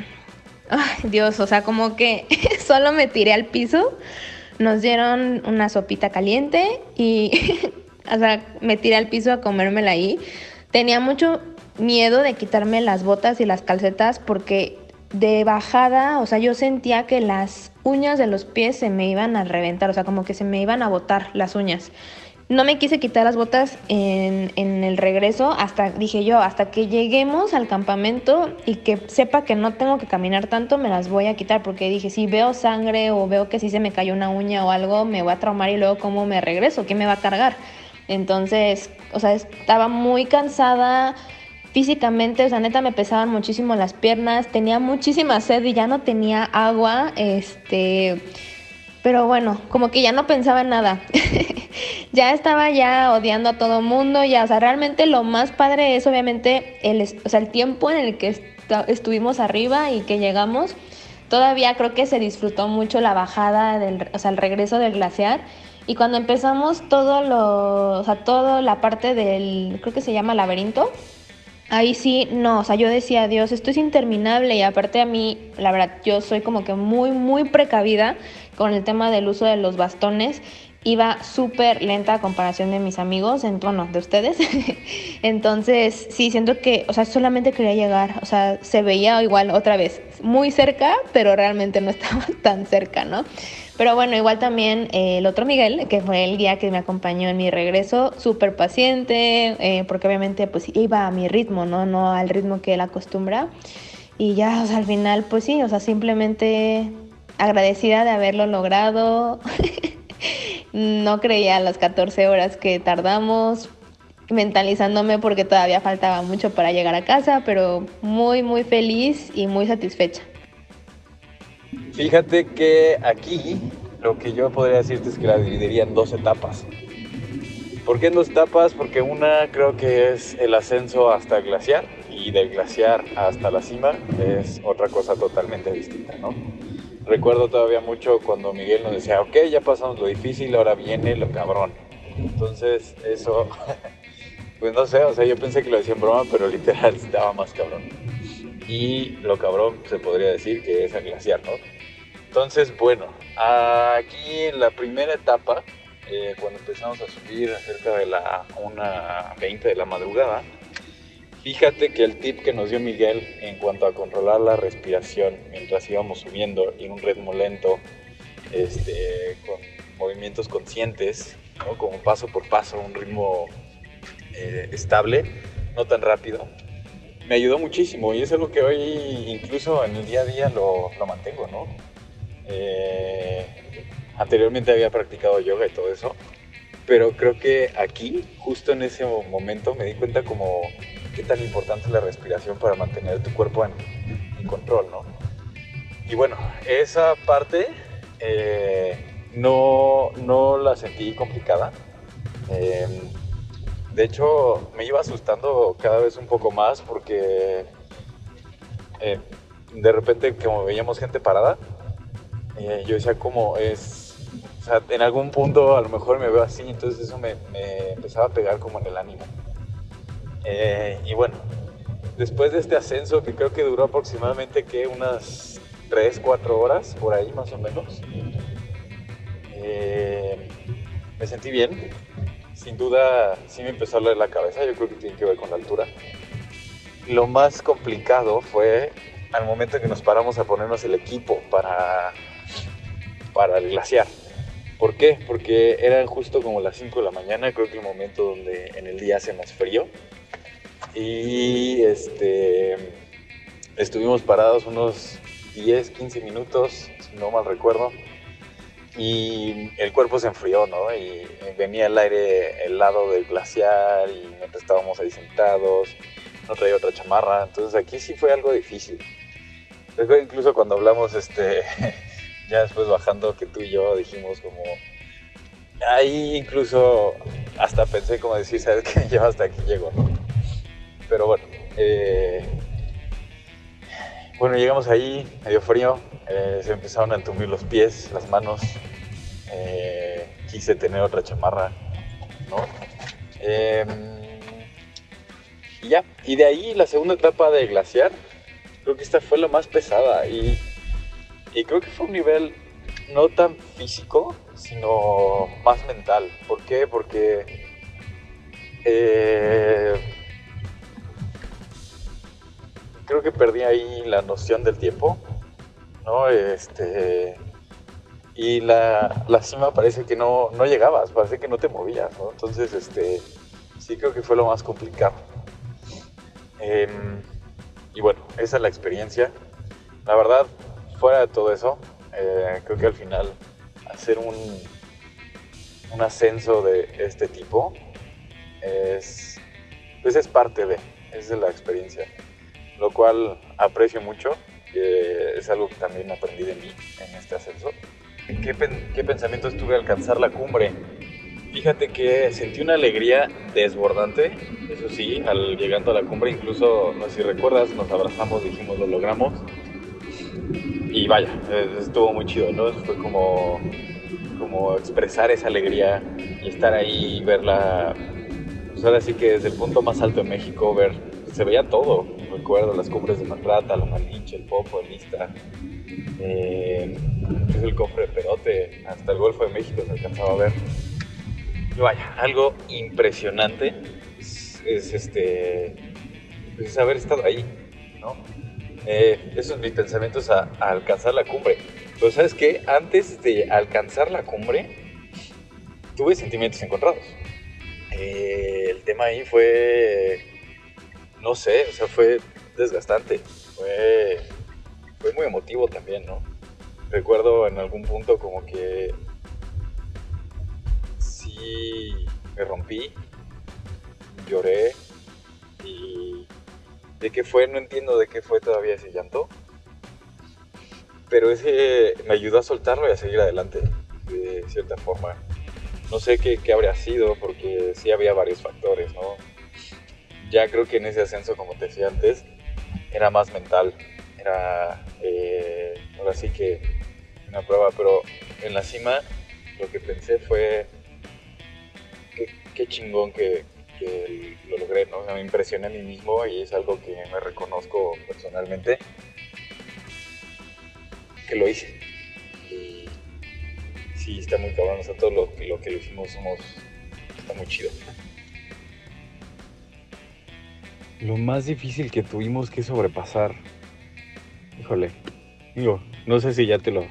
Ay, Dios, o sea, como que solo me tiré al piso, nos dieron una sopita caliente y o sea, me tiré al piso a comérmela ahí. Tenía mucho miedo de quitarme las botas y las calcetas porque de bajada, o sea, yo sentía que las uñas de los pies se me iban a reventar, o sea, como que se me iban a botar las uñas. No me quise quitar las botas en, en, el regreso hasta, dije yo, hasta que lleguemos al campamento y que sepa que no tengo que caminar tanto, me las voy a quitar porque dije, si veo sangre o veo que si se me cayó una uña o algo, me voy a traumar y luego cómo me regreso, ¿qué me va a cargar? Entonces, o sea, estaba muy cansada físicamente, o sea, neta me pesaban muchísimo las piernas, tenía muchísima sed y ya no tenía agua, este, pero bueno, como que ya no pensaba en nada. ya estaba ya odiando a todo mundo, ya, o sea, realmente lo más padre es obviamente el, o sea, el tiempo en el que estuvimos arriba y que llegamos. Todavía creo que se disfrutó mucho la bajada, del, o sea, el regreso del glaciar y cuando empezamos todo lo, o sea, toda la parte del, creo que se llama laberinto, ahí sí, no, o sea, yo decía, Dios, esto es interminable y aparte a mí, la verdad, yo soy como que muy, muy precavida con el tema del uso de los bastones. Iba súper lenta a comparación de mis amigos, en tono de ustedes. Entonces, sí, siento que, o sea, solamente quería llegar, o sea, se veía igual otra vez, muy cerca, pero realmente no estaba tan cerca, ¿no? Pero bueno, igual también eh, el otro Miguel, que fue el día que me acompañó en mi regreso, súper paciente, eh, porque obviamente pues iba a mi ritmo, ¿no? No al ritmo que él acostumbra. Y ya, al final, pues sí, o sea, simplemente agradecida de haberlo logrado. no creía las 14 horas que tardamos, mentalizándome porque todavía faltaba mucho para llegar a casa, pero muy, muy feliz y muy satisfecha. Fíjate que aquí lo que yo podría decirte es que la dividiría en dos etapas. ¿Por qué en dos etapas? Porque una creo que es el ascenso hasta el glaciar y del glaciar hasta la cima es otra cosa totalmente distinta, ¿no? Recuerdo todavía mucho cuando Miguel nos decía, ok, ya pasamos lo difícil, ahora viene lo cabrón. Entonces, eso, pues no sé, o sea, yo pensé que lo decía en broma, pero literal estaba más cabrón. Y lo cabrón se podría decir que es el glaciar, ¿no? Entonces, bueno, aquí en la primera etapa, eh, cuando empezamos a subir cerca de la 1.20 de la madrugada, fíjate que el tip que nos dio Miguel en cuanto a controlar la respiración mientras íbamos subiendo en un ritmo lento, este, con movimientos conscientes, como paso por paso, un ritmo eh, estable, no tan rápido, me ayudó muchísimo y es algo que hoy incluso en el día a día lo, mantengo, ¿no? Eh, anteriormente había practicado yoga y todo eso, pero creo que aquí, justo en ese momento, me di cuenta como qué tan importante es la respiración para mantener tu cuerpo en, control, ¿no? Y bueno, esa parte eh, no, no, la sentí complicada. Eh, de hecho, me iba asustando cada vez un poco más porque de repente como veíamos gente parada, eh, yo decía como es, o sea, en algún punto a lo mejor me veo así, entonces eso me, empezaba a pegar como en el ánimo. Eh, y bueno, después de este ascenso, que creo que duró aproximadamente que unas 3, 4 horas, por ahí más o menos, eh, me sentí bien. Sin duda, sí me empezó a doler la cabeza, yo creo que tiene que ver con la altura. Lo más complicado fue al momento en que nos paramos a ponernos el equipo para, para el glaciar. ¿Por qué? Porque eran justo como las 5 de la mañana, creo que el momento donde en el día hace más frío. Y este, estuvimos parados unos 10, 15 minutos, si no mal recuerdo. Y el cuerpo se enfrió, ¿no? Y venía el aire helado del glaciar y mientras estábamos ahí sentados, no traía otra chamarra. Entonces aquí sí fue algo difícil. Recuerdo incluso cuando hablamos, este, ya después bajando, que tú y yo dijimos como... Ahí incluso hasta pensé como decir, ¿sabes qué? Yo hasta aquí llego, ¿no? Pero bueno, eh, bueno, llegamos ahí, medio frío, eh, se empezaron a entumir los pies, las manos, eh, quise tener otra chamarra, ¿no? Em, y ya, y de ahí la segunda etapa de glaciar, creo que esta fue la más pesada y, creo que fue un nivel no tan físico, sino más mental. ¿Por qué? Porque eh, creo que perdí ahí la noción del tiempo, ¿no? Este, y la, la cima parece que no, no llegabas, parece que no te movías, ¿no? Entonces, este, sí creo que fue lo más complicado. Em, y bueno, esa es la experiencia. La verdad, fuera de todo eso, eh, creo que al final hacer un, un ascenso de este tipo es, pues es parte de, es de la experiencia lo cual aprecio mucho. Que es algo que también aprendí de mí en este ascenso. ¿Qué, pen- pensamientos tuve al alcanzar la cumbre? Fíjate que sentí una alegría desbordante, eso sí, al llegando a la cumbre, incluso, no sé si recuerdas, nos abrazamos, dijimos lo logramos. Y vaya, eh, estuvo muy chido, ¿no? Fue como, como expresar esa alegría y estar ahí y verla, pues ahora sí que desde el punto más alto de México, ver, se veía todo, recuerdo las cumbres de Maltrata, la Malinche, el Popo, el Lista, eh, el cofre de Perote, hasta el Golfo de México se alcanzaba a ver. Y vaya, algo impresionante es, es este, pues es haber estado ahí, ¿no? Eh, esos mis pensamientos a, a alcanzar la cumbre. Pero ¿sabes qué? Antes de alcanzar la cumbre, tuve sentimientos encontrados. Eh, el tema ahí fue, no sé, o sea, fue desgastante. Fue, fue muy emotivo también, ¿no? Recuerdo en algún punto como que sí me rompí, lloré y de qué fue, no entiendo de qué fue todavía ese llanto, pero ese me ayudó a soltarlo y a seguir adelante de cierta forma. No sé qué, qué habría sido porque sí había varios factores, ¿no? Ya creo que en ese ascenso, como te decía antes, era más mental, era eh, ahora sí que una prueba, pero en la cima lo que pensé fue qué, chingón que, lo logré, ¿no? O sea, me impresioné a mí mismo y es algo que me reconozco personalmente que lo hice. Y sí, está muy cabrón, o sea, todo lo, lo que lo hicimos somos, está muy chido. Lo más difícil que tuvimos que sobrepasar, híjole, digo, no sé si ya te lo,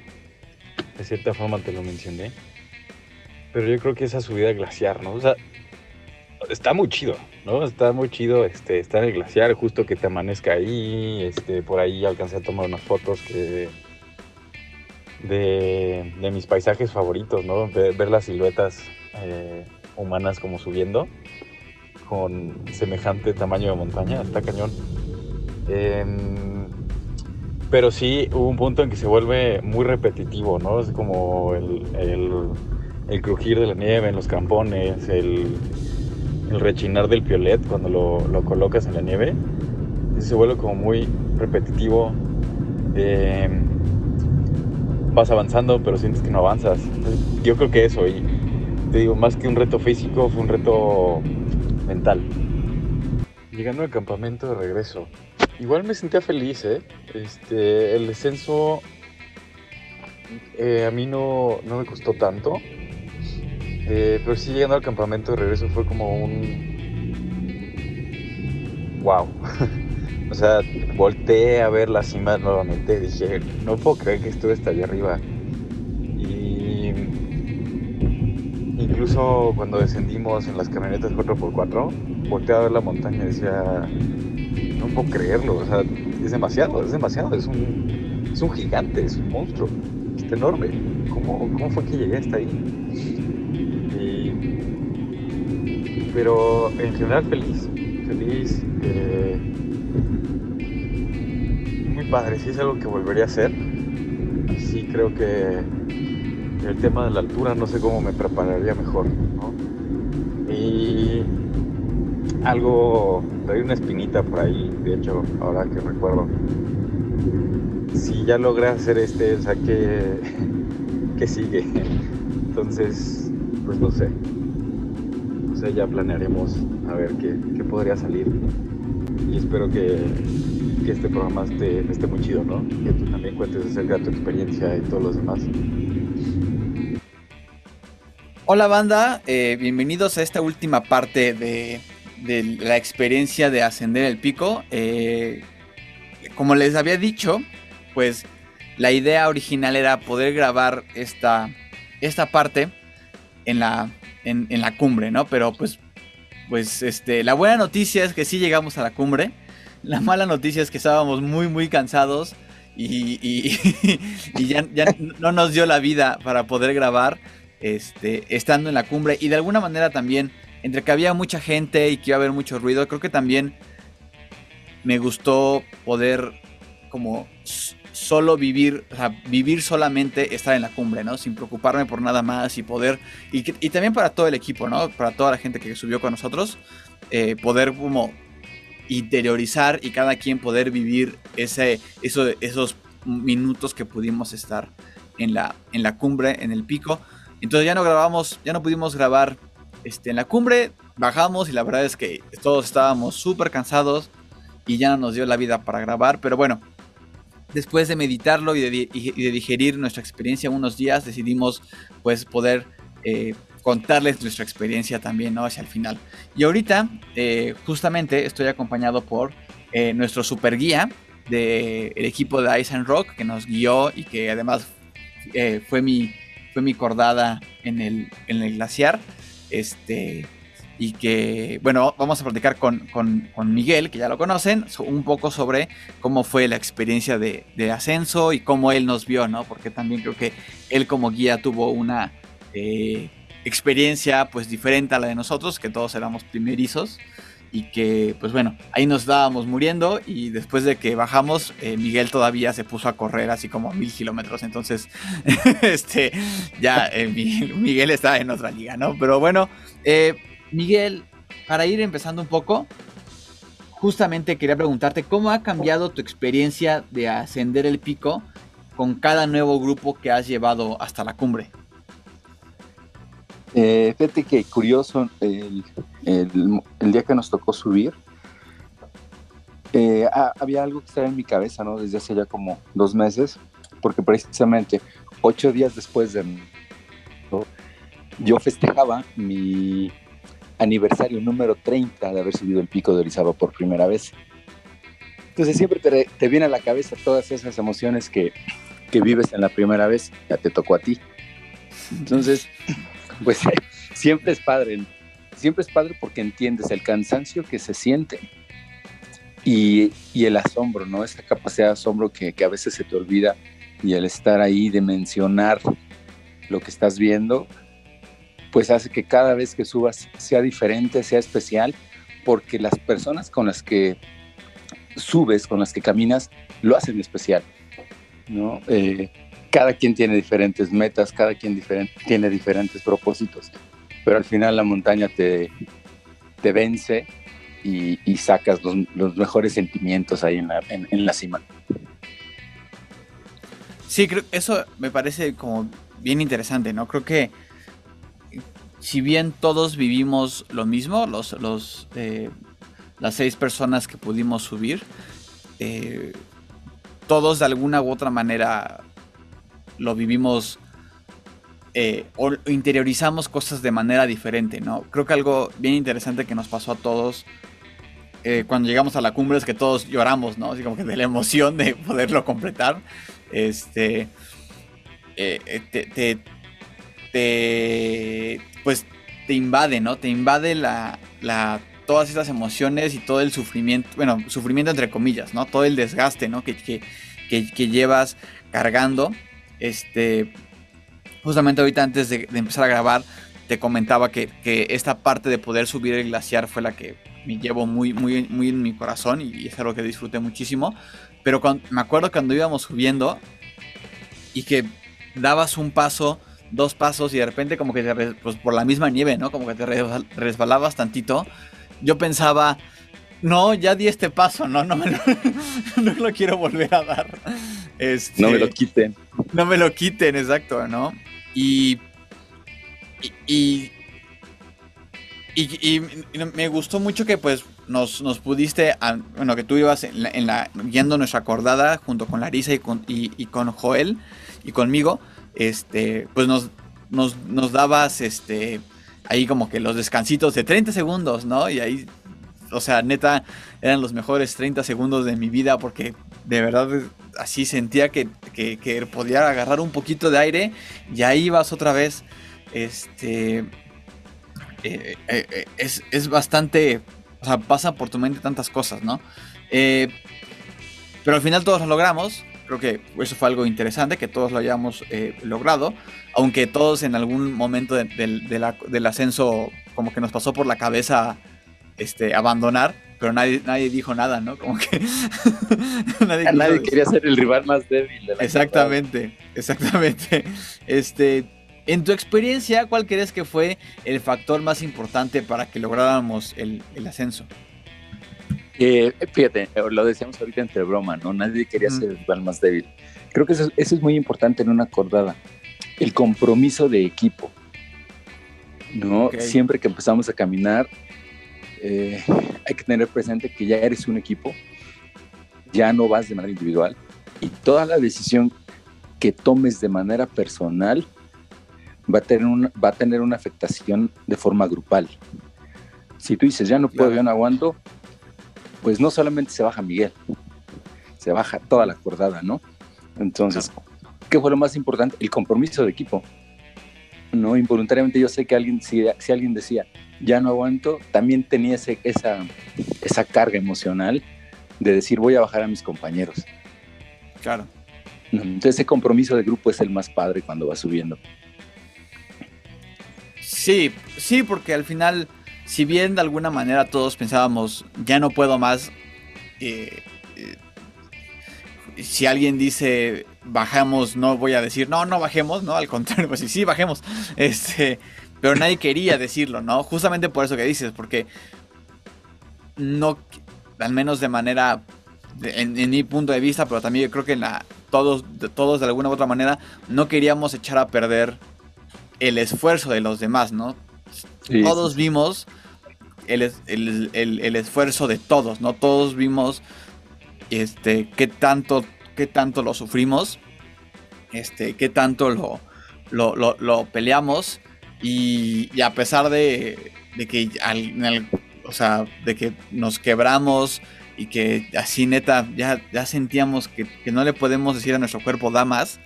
de cierta forma te lo mencioné, pero yo creo que esa subida glaciar, ¿no? O sea, está muy chido, ¿no? Está muy chido este, estar en el glaciar, justo que te amanezca ahí, este, por ahí alcancé a tomar unas fotos que de, mis paisajes favoritos, ¿no? Ver, ver las siluetas eh, humanas como subiendo con semejante tamaño de montaña, está cañón. Em, pero sí hubo un punto en que se vuelve muy repetitivo, ¿no? Es como el, el- crujir de la nieve en los campones, el, rechinar del piolet cuando lo, lo colocas en la nieve. Se vuelve como muy repetitivo. Em, vas avanzando, pero sientes que no avanzas. Yo creo que eso, y te digo, más que un reto físico, fue un reto mental. llegando al campamento de regreso. Igual me sentía feliz, ¿eh? Este, el descenso eh, a mí no, no me costó tanto. Eh, pero sí llegando al campamento de regreso fue como un... ¡Wow! o sea, volteé a ver la cima nuevamente. Dije, no puedo creer que estuve hasta allá arriba. Incluso cuando descendimos en las camionetas 4x4, volteé a ver la montaña y decía, no puedo creerlo. O sea, es demasiado, es demasiado. Es un, es un gigante, es un monstruo. Está enorme. ¿Cómo, ¿Cómo fue que llegué hasta ahí? Y- pero en general feliz, feliz. eh, muy padre, sí es algo que volvería a hacer. Sí creo que el tema de la altura no sé cómo me prepararía mejor, ¿no? Y algo, hay una espinita por ahí, de hecho, ahora que recuerdo. Si ya logré hacer este, o sea, que, que sigue. Entonces, pues no sé. No sé, ya planearemos a ver qué, qué podría salir. Y espero que, que este programa esté, esté muy chido, ¿no? Que tú también cuentes acerca de tu experiencia y todos los demás. Hola banda, eh, bienvenidos a esta última parte de, de la experiencia de ascender el pico. Eh, como les había dicho, pues la idea original era poder grabar esta, esta parte en la, en, la cumbre, ¿no? Pero pues, pues este, la buena noticia es que sí llegamos a la cumbre. La mala noticia es que estábamos muy, muy cansados y, y- y ya, ya no nos dio la vida para poder grabar este, estando en la cumbre. Y de alguna manera también, entre que había mucha gente y que iba a haber mucho ruido, creo que también me gustó poder como solo vivir, vivir solamente estar en la cumbre, ¿no? Sin preocuparme por nada más y poder, y, también para todo el equipo, ¿no? Para toda la gente que subió con nosotros, eh, poder como interiorizar y cada quien poder vivir ese, eso, esos minutos que pudimos estar en la, en la cumbre, en el pico. Entonces ya no grabamos, ya no pudimos grabar este, en la cumbre, bajamos y la verdad es que todos estábamos súper cansados y ya no nos dio la vida para grabar, pero bueno, después de meditarlo y de, de digerir nuestra experiencia unos días, decidimos pues poder eh, contarles nuestra experiencia también, ¿no? Hacia el final. Y ahorita, eh, justamente, estoy acompañado por eh, nuestro super guía del equipo de Ice and Rock, que nos guió y que además fue, mi, fue mi cordada en el, en el glaciar. Este, y que, bueno, vamos a platicar con, con- con Miguel, que ya lo conocen, un poco sobre cómo fue la experiencia de, de ascenso y cómo él nos vio, ¿no? Porque también creo que él como guía tuvo una eh, experiencia pues diferente a la de nosotros, que todos éramos primerizos y que pues bueno, ahí nos estábamos muriendo y después de que bajamos, eh, Miguel todavía se puso a correr así como a mil kilómetros, entonces este ya eh, Mi- Miguel está en otra liga, ¿no? Pero bueno, eh, Miguel, para ir empezando un poco, justamente quería preguntarte cómo ha cambiado tu experiencia de ascender el pico con cada nuevo grupo que has llevado hasta la cumbre. Fíjate que curioso, el, el- el día que nos tocó subir, eh, ha- había algo que estaba en mi cabeza, ¿no? Desde hace ya como dos meses, porque precisamente ocho días después de... ¿no? Yo festejaba mi aniversario número 30 de haber subido el pico de Orizaba por primera vez. Entonces siempre te, te viene a la cabeza todas esas emociones que, que vives en la primera vez, ya te tocó a ti. Entonces, pues siempre es padre, siempre es padre porque entiendes el cansancio que se siente y, el asombro, ¿no? Esa capacidad de asombro que, a veces se te olvida y el estar ahí de mencionar lo que estás viendo, pues hace que cada vez que subas sea diferente, sea especial, porque las personas con las que subes, con las que caminas, lo hacen especial, ¿no? Eh, cada quien tiene diferentes metas, cada quien tiene diferentes propósitos, pero al final la montaña te, te vence y, sacas los, mejores sentimientos ahí en la, en- en la cima. Sí, creo eso me parece como bien interesante, ¿no? Creo que si bien todos vivimos lo mismo, los, los, eh, las seis personas que pudimos subir, eh, todos de alguna u otra manera lo vivimos eh, o interiorizamos cosas de manera diferente, ¿no? Creo que algo bien interesante que nos pasó a todos eh, cuando llegamos a la cumbre es que todos lloramos, ¿no? Así como que de la emoción de poderlo completar. Este. eh, te, te- te- Pues te invade, ¿no? Te invade la, la, todas estas emociones y todo el sufrimiento. Bueno, sufrimiento entre comillas, ¿no? Todo el desgaste, ¿no? Que, que, que, que llevas cargando. Este. Justamente ahorita antes de, de empezar a grabar, te comentaba que, que esta parte de poder subir el glaciar fue la que me llevo muy, muy, muy en mi corazón y es algo que disfruté muchísimo. Pero cuando- me acuerdo cuando íbamos subiendo y que dabas un paso, dos pasos y de repente como que te pues por la misma nieve, ¿no? Como que te resbal- resbalabas tantito. Yo pensaba, no, ya di este paso, no, no me lo, no lo quiero volver a dar. Este, No me lo quiten. no me lo quiten, exacto, ¿no? Y. Y. Y, y- y me gustó mucho que pues nos, nos pudiste, bueno, que tú ibas en la, en la- guiando nuestra acordada junto con Larisa y con, y, y con Joel y conmigo, este, pues nos, nos, nos dabas, este, ahí como que los descansitos de 30 segundos, ¿no? Y ahí, o sea, neta, eran los mejores 30 segundos de mi vida porque de verdad así sentía que, que, podía agarrar un poquito de aire y ahí vas otra vez. Este. eh, eh, eh, es, es bastante. O sea, pasa por tu mente tantas cosas, ¿no? Eh, pero al final todos lo logramos. Creo que eso fue algo interesante, que todos lo hayamos logrado. Aunque todos en algún momento del ascenso, como que nos pasó por la cabeza este, abandonar. Pero nadie, nadie dijo nada, ¿no? Como que. nadie, quería ser el rival más débil de la Exactamente, exactamente. Este, en tu experiencia, ¿cuál crees que fue el factor más importante para que lográramos el, el ascenso? Eh, fíjate, lo decíamos ahorita entre broma, ¿no? Nadie quería ser el rival más débil. Creo que eso, eso es muy importante en una acordada. El compromiso de equipo. ¿No? Siempre que empezamos a caminar, eh, hay que tener presente que ya eres un equipo, ya no vas de manera individual y toda la decisión que tomes de manera personal va a tener una, va a tener una afectación de forma grupal. Si tú dices, ya no puedo, ya no aguanto, pues no solamente se baja Miguel, se baja toda la acordada, ¿no? Entonces, ¿qué fue lo más importante? El compromiso de equipo. No, involuntariamente yo sé que alguien, si, si alguien decía, ya no aguanto, también tenía ese- esa, esa carga emocional de decir, voy a bajar a mis compañeros. Claro. Entonces, ese compromiso de grupo es el más padre cuando va subiendo. Sí, sí, porque al final, si bien de alguna manera todos pensábamos, ya no puedo más, eh, eh, si alguien dice bajamos, no voy a decir, no, no bajemos, no, al contrario, pues sí, sí, bajemos. Este, pero nadie quería decirlo, ¿no? Justamente por eso que dices, porque no, al menos de manera, de- en, en mi punto de vista, pero también yo creo que en la, todos, de, todos de alguna u otra manera, no queríamos echar a perder el esfuerzo de los demás, ¿no? Sí, todos vimos el, el- el- el esfuerzo de todos, ¿no? Todos vimos este, qué tanto, qué tanto lo sufrimos, este, qué tanto lo, lo, lo- lo peleamos y, y a pesar de, de que al- o sea, de que nos quebramos y que así neta ya, ya sentíamos que, que no le podemos decir a nuestro cuerpo da más,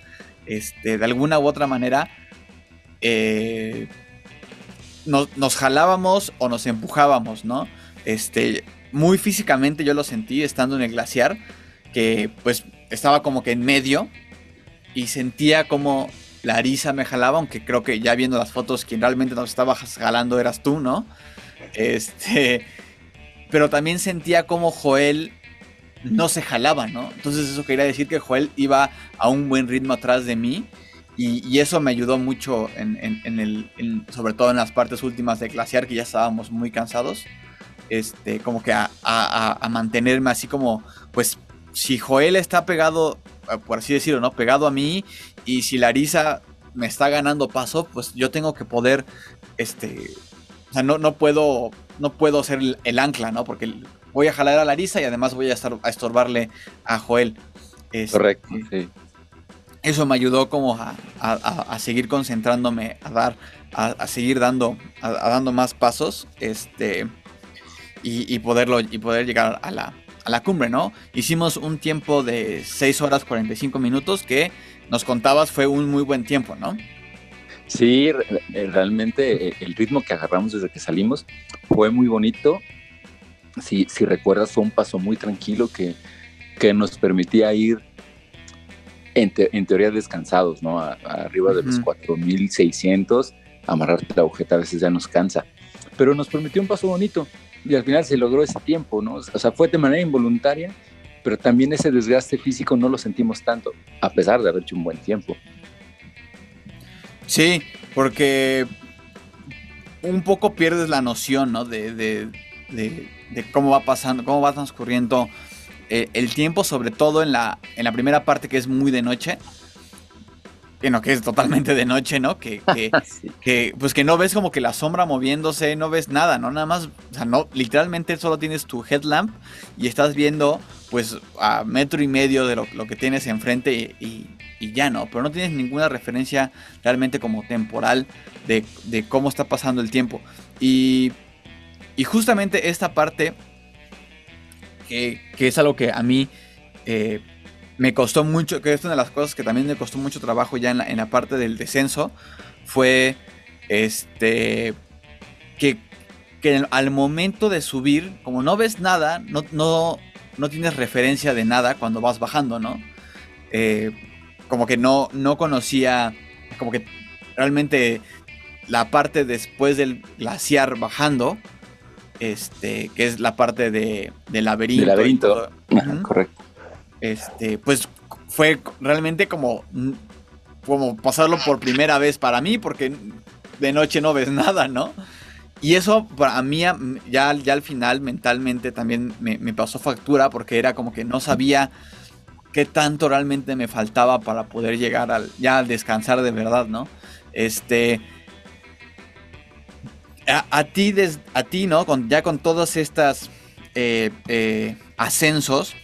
este, de alguna u otra manera eh, nos, nos jalábamos o nos empujábamos, ¿no? Este, muy físicamente yo lo sentí estando en el glaciar, que pues estaba como que en medio y sentía como la Arisa me jalaba, aunque creo que ya viendo las fotos quien realmente nos estaba jalando eras tú, ¿no? Este, pero también sentía como Joel no se jalaba, ¿no? Entonces eso quería decir que Joel iba a un buen ritmo atrás de mí y, eso me ayudó mucho en, el, sobre todo en las partes últimas de Glaciar que ya estábamos muy cansados, este, como que a- a mantenerme así como, pues si Joel está pegado, eh, por así decirlo, ¿no? Pegado a mí y si Larisa me está ganando paso, pues yo tengo que poder, este, o sea, no, no puedo, no puedo ser el, el ancla, ¿no? Porque voy a jalar a Larisa y además voy a, estar, a estorbarle a Joel. Este, Correcto, sí. Eso me ayudó como a, a- seguir concentrándome, a dar, a, seguir dando, a, a dando más pasos, este, y, y poderlo, y poder llegar a la, a la cumbre, ¿no? Hicimos un tiempo de 6 horas 45 minutos que nos contabas fue un muy buen tiempo, ¿no? Sí, eh, realmente eh, el ritmo que agarramos desde que salimos fue muy bonito. Si, si recuerdas, fue un paso muy tranquilo que, que nos permitía ir en, te- en teoría descansados, ¿no? A- a arriba de los Ujú. 4600, amarrarte la agujeta a veces ya nos cansa. Pero nos permitió un paso bonito y al final se logró ese tiempo, ¿no? O sea, fue de manera involuntaria, pero también ese desgaste físico no lo sentimos tanto, a pesar de haber hecho un buen tiempo. Sí, porque un poco pierdes la noción, ¿no? De, de- de- de cómo va pasando, cómo va transcurriendo eh, el tiempo, sobre todo en la, en la primera parte que es muy de noche. Que no, que es totalmente de noche, ¿no? Que, que, que, pues que no ves como que la sombra moviéndose, no ves nada, ¿no? Nada más, o sea, no, literalmente solo tienes tu headlamp y estás viendo, pues, a metro y medio de lo, lo que tienes enfrente y, y- y ya, ¿no? Pero no tienes ninguna referencia realmente como temporal de, de cómo está pasando el tiempo. Y, y justamente esta parte, que, que es algo que a mí eh, me costó mucho, que es una de las cosas que también me costó mucho trabajo ya en la, en la parte del descenso, fue este que, que al momento de subir, como no ves nada, no, no, no tienes referencia de nada cuando vas bajando, ¿no? Eh, como que no, no conocía, como que realmente la parte después del glaciar bajando, este, que es la parte de, del laberinto. Del y laberinto. Ajá. Correcto. Este, pues fue realmente como, como pasarlo por primera vez para mí, porque de noche no ves nada, ¿no? Y eso para mí ya, ya al final mentalmente también me, pasó factura porque era como que no sabía qué tanto realmente me faltaba para poder llegar al ya al descansar de verdad, ¿no? Este a, a ti des- a ti, ¿no? Con, ya con todas estas eh, eh, ascensos,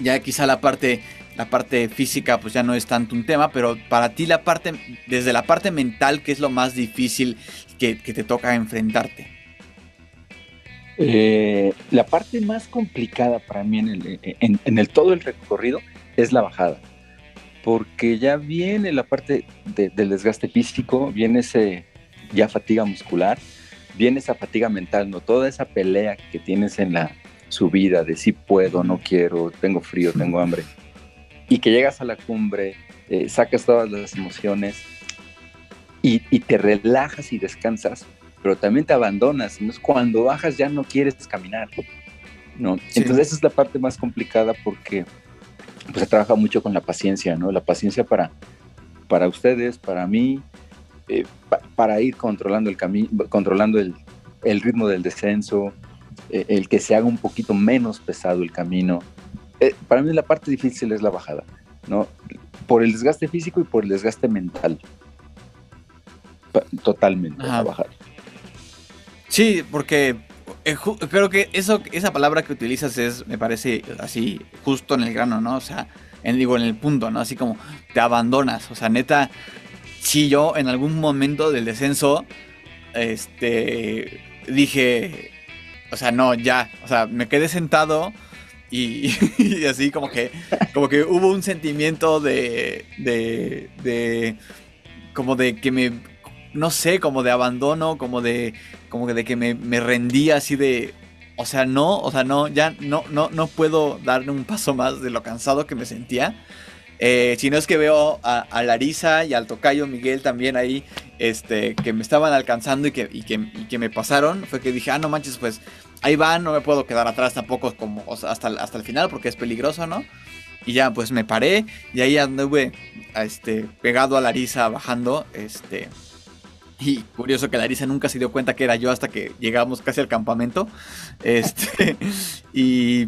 ya quizá la parte la parte física pues ya no es tanto un tema, pero para ti la parte desde la parte mental qué es lo más difícil que, te toca enfrentarte. Eh, la parte más complicada para mí en el, todo el recorrido es la bajada, porque ya viene la parte de- del desgaste físico, viene ese ya fatiga muscular, viene esa fatiga mental, no toda esa pelea que tienes en la subida de si puedo, no quiero, tengo frío, tengo hambre, y que llegas a la cumbre, eh, sacas todas las emociones y, y te relajas y descansas, pero también te abandonas. Entonces, cuando bajas ya no quieres caminar. ¿no? Sí. Entonces, esa es la parte más complicada porque pues, se trabaja mucho con la paciencia, ¿no? La paciencia para, para ustedes, para mí, eh, pa- para ir controlando el camino, controlando el, el ritmo del descenso, eh, el que se haga un poquito menos pesado el camino. Eh, para mí la parte difícil es la bajada, ¿no? Por el desgaste físico y por el desgaste mental. Totalmente Ajá. la bajada. Sí, porque eh, creo que eso, esa palabra que utilizas es, me parece así, justo en el grano, ¿no? O sea, en, digo, en el punto, ¿no? Así como te abandonas. O sea, neta, si yo en algún momento del descenso, este, dije, o sea, no, ya, o sea, me quedé sentado y, y así como que, como que hubo un sentimiento de, de, de, como de que me, no sé, como de abandono, como de, como de que me, me rendía así de, o sea, no, o sea, no, ya no, no, no puedo darle un paso más de lo cansado que me sentía. Eh, si no es que veo a, a Larisa y al tocayo Miguel también ahí, este, que me estaban alcanzando y que, y que, y que me pasaron, fue que dije, ah, no manches, pues ahí van, no me puedo quedar atrás tampoco como hasta, hasta el final porque es peligroso, ¿no? Y ya, pues me paré y ahí anduve este, pegado a Larisa bajando, este... Y curioso que Larisa nunca se dio cuenta que era yo hasta que llegamos casi al campamento. Este. Y.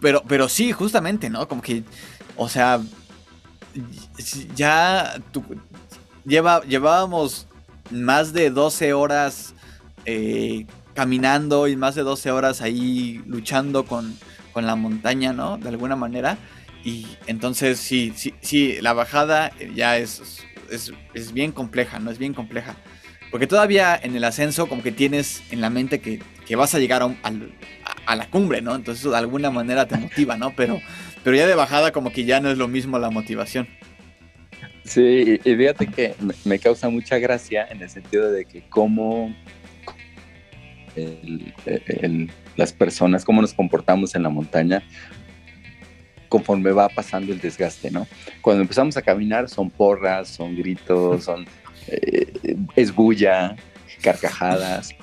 Pero, pero sí, justamente, ¿no? Como que. O sea. Ya. tu- lleva, llevábamos más de 12 horas eh, caminando y más de 12 horas ahí luchando con, con la montaña, ¿no? De alguna manera. Y entonces sí, sí, sí, la bajada ya es, es, es bien compleja, ¿no? Es bien compleja. Porque todavía en el ascenso como que tienes en la mente que, que vas a llegar a, a- la cumbre, ¿no? Entonces de alguna manera te motiva, ¿no? Pero, pero ya de bajada como que ya no es lo mismo la motivación. Sí, y fíjate que me, me causa mucha gracia en el sentido de que cómo el- el- las personas, cómo nos comportamos en la montaña conforme va pasando el desgaste, ¿no? Cuando empezamos a caminar son porras, son gritos, son eh, es bulla, carcajadas.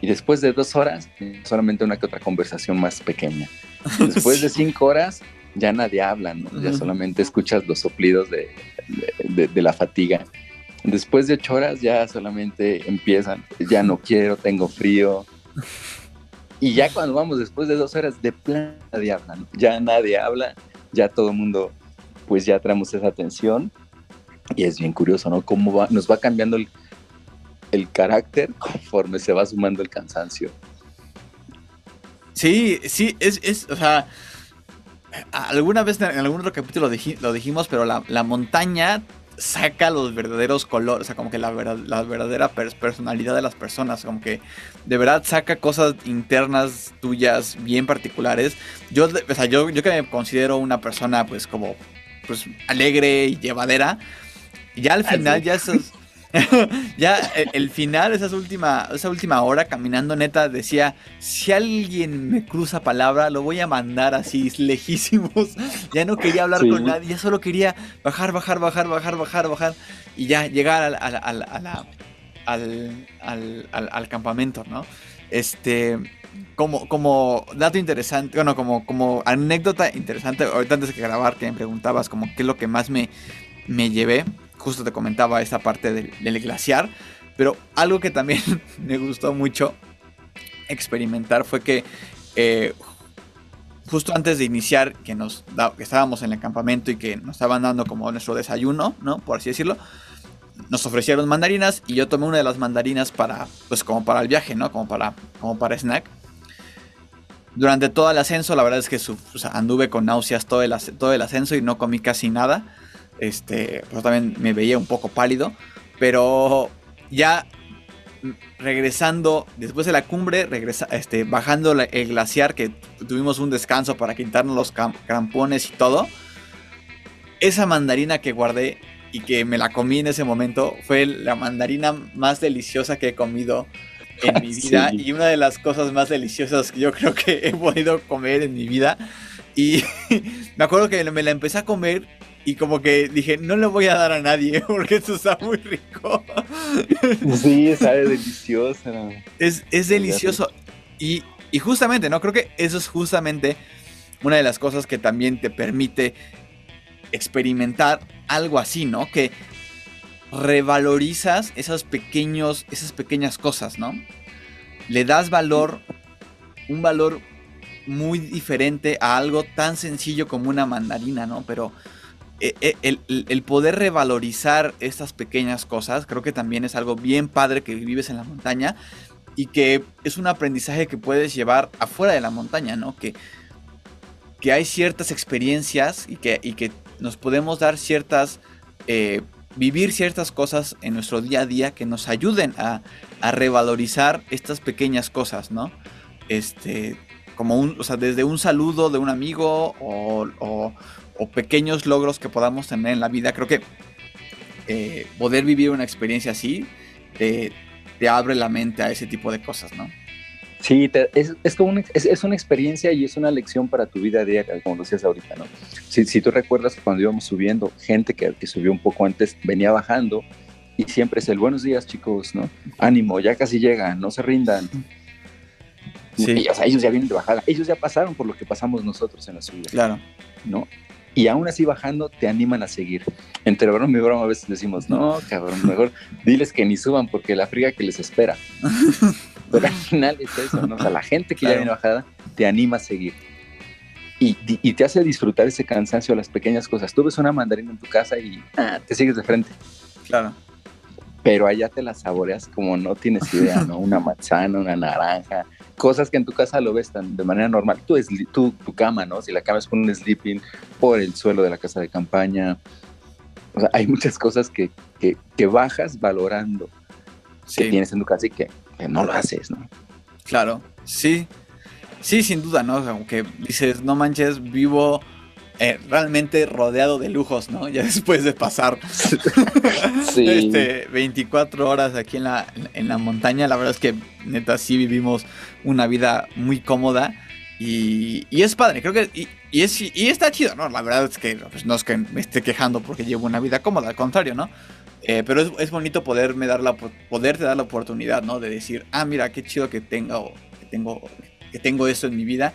Y después de dos horas, solamente una que otra conversación más pequeña. Después de cinco horas, ya nadie habla, ¿no? Ya solamente escuchas los soplidos de, de- de- de la fatiga. Después de ocho horas ya solamente empiezan, ya no quiero, tengo frío. Y ya cuando vamos después de dos horas, de plan nadie habla, ¿no? Ya nadie habla, ya todo el mundo, pues ya traemos esa tensión. Y es bien curioso, ¿no? Cómo va, nos va cambiando el, el carácter conforme se va sumando el cansancio. Sí, sí, es, es o sea, alguna vez en algún otro capítulo lo dijimos, pero la, la montaña saca los verdaderos colores, o sea, como que la, la verdadera pers- personalidad de las personas, como que de verdad saca cosas internas tuyas bien particulares. Yo, o sea, yo, yo que me considero una persona, pues, como, pues, alegre y llevadera, ya al final, ya esos... ya el, el final, esas última, esa última hora caminando neta, decía, si alguien me cruza palabra, lo voy a mandar así, lejísimos. Ya no quería hablar Sí. con nadie, ya solo quería bajar, bajar, bajar, bajar, bajar, bajar. Y ya llegar al, al, al, a la- al, al- al- al campamento, ¿no? Este, como, como dato interesante, bueno, como, como anécdota interesante, ahorita antes de grabar, que me preguntabas como qué es lo que más me, me llevé, justo te comentaba esta parte del, del glaciar, pero algo que también me gustó mucho experimentar fue que eh, justo antes de iniciar, que, nos da- que estábamos en el campamento y que nos estaban dando como nuestro desayuno, ¿no? Por así decirlo, nos ofrecieron mandarinas y yo tomé una de las mandarinas para, pues como para el viaje, ¿no? Como para, como para snack. Durante todo el ascenso, la verdad es que anduve con náuseas todo el, todo el ascenso y no comí casi nada. Este, pues también me veía un poco pálido, pero ya regresando después de la cumbre, regresa, este, bajando la- el glaciar que tuvimos un descanso para quitarnos los crampones y todo. Esa mandarina que guardé y que me la comí en ese momento fue la mandarina más deliciosa que he comido en mi vida Sí. y una de las cosas más deliciosas que yo creo que he podido comer en mi vida. Y me acuerdo que me la empecé a comer y como que dije, no le voy a dar a nadie porque esto está muy rico. Sí, sabe deliciosa. Es, es delicioso. Y, y justamente, ¿no? Creo que eso es justamente una de las cosas que también te permite experimentar algo así, ¿no? Que revalorizas esos pequeños, esas pequeñas cosas, ¿no? Le das valor, un valor muy diferente a algo tan sencillo como una mandarina, ¿no? Pero el- el poder revalorizar estas pequeñas cosas, creo que también es algo bien padre que vives en la montaña y que es un aprendizaje que puedes llevar afuera de la montaña, ¿no? Que, que hay ciertas experiencias y que, y que nos podemos dar ciertas, eh, vivir ciertas cosas en nuestro día a día que nos ayuden a, a revalorizar estas pequeñas cosas, ¿no? Este, como un, o sea, desde un saludo de un amigo o, o- o pequeños logros que podamos tener en la vida, creo que eh, poder vivir una experiencia así te, te abre la mente a ese tipo de cosas, ¿no? Sí, te- es, es, como una, es, es una experiencia y es una lección para tu vida diaria, como decías ahorita, ¿no? Si, si tú recuerdas cuando íbamos subiendo, gente que, que subió un poco antes venía bajando y siempre es el buenos días, chicos, ¿no? Ánimo, ya casi llegan, no se rindan. Sí. Y, o sea, ellos ya vienen de bajada, ellos ya pasaron por lo que pasamos nosotros en la subida. Claro. ¿no? Y aún así bajando te animan a seguir. Entre broma y broma a veces decimos, no, cabrón, mejor diles que ni suban porque la friga que les espera. Pero al final es eso, ¿no? O sea, la gente que ya viene bajada te anima a seguir. Y, y te hace disfrutar ese cansancio, las pequeñas cosas. Tú ves una mandarina en tu casa y ah, te sigues de frente. Claro. pero allá te las saboreas como no tienes idea, ¿no? Una manzana, una naranja, cosas que en tu casa lo ves tan de manera normal. Tu, esli- tu, tu cama, ¿no? Si la cama es con un sleeping por el suelo de la casa de campaña. O sea, hay muchas cosas que, que, que bajas valorando que tienes en tu casa y que, que no lo haces, ¿no? Claro, sí. Sí, sin duda, ¿no? Aunque dices, no manches, vivo eh, realmente rodeado de lujos, ¿no? Ya después de pasar Sí. este, 24 horas aquí en la, en la montaña, la verdad es que neta sí vivimos una vida muy cómoda y, y es padre, creo que... Y, y es, y está chido, ¿no? La verdad es que pues, no es que me esté quejando porque llevo una vida cómoda, al contrario, ¿no? Eh, pero es, es bonito poderme dar la, poderte dar la oportunidad, ¿no? De decir, ah, mira, qué chido que tengo, que tengo, que tengo esto en mi vida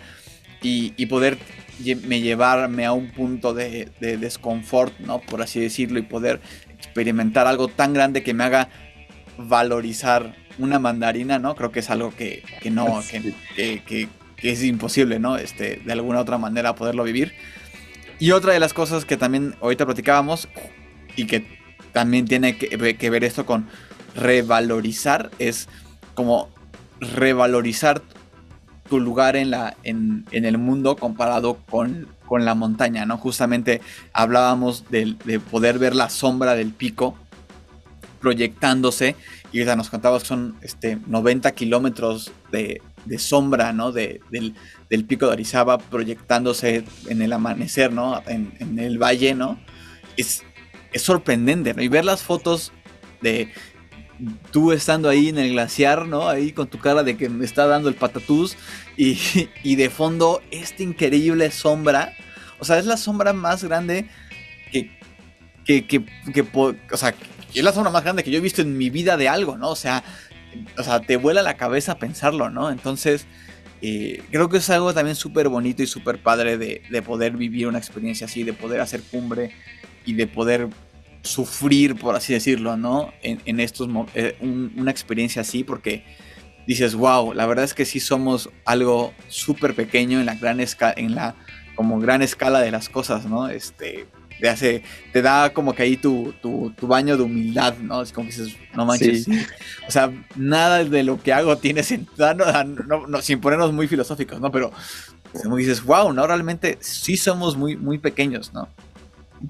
y, y poder me llevarme a un punto de, de desconfort, ¿no? Por así decirlo, y poder experimentar algo tan grande que me haga valorizar una mandarina, ¿no? Creo que es algo que, que no, que, que- es imposible, ¿no? Este, de alguna otra manera poderlo vivir. Y otra de las cosas que también ahorita platicábamos y que también tiene que ver esto con revalorizar es como revalorizar tu lugar en, la, en, en el mundo comparado con, con la montaña, ¿no? Justamente hablábamos del- de, poder ver la sombra del pico proyectándose y ahorita nos contabas que son este, 90 kilómetros de, de sombra, ¿no? De, del, del pico de Orizaba proyectándose en el amanecer, ¿no? En, en el valle, ¿no? Es, es sorprendente, ¿no? Y ver las fotos de tú estando ahí en el glaciar, ¿no? Ahí con tu cara de que me está dando el patatús y, y de fondo esta increíble sombra. O sea, es la sombra más grande que, que, que, que o sea, es la sombra más grande que yo he visto en mi vida de algo, ¿no? O sea, o sea, te vuela la cabeza pensarlo, ¿no? Entonces, eh, creo que es algo también súper bonito y súper padre de, de poder vivir una experiencia así, de poder hacer cumbre y de poder sufrir, por así decirlo, ¿no? En, en estos eh, un- una experiencia así, porque dices, wow, la verdad es que sí somos algo súper pequeño en la gran escala, en la como gran escala de las cosas, ¿no? Este, te hace, te da como que ahí tu, tu, tu baño de humildad, ¿no? Es como que dices, no manches, Sí. O sea, nada de lo que hago tiene sentido, no, no- no, sin ponernos muy filosóficos, ¿no? Pero como dices, wow, ¿no? Realmente sí somos muy, muy pequeños, ¿no?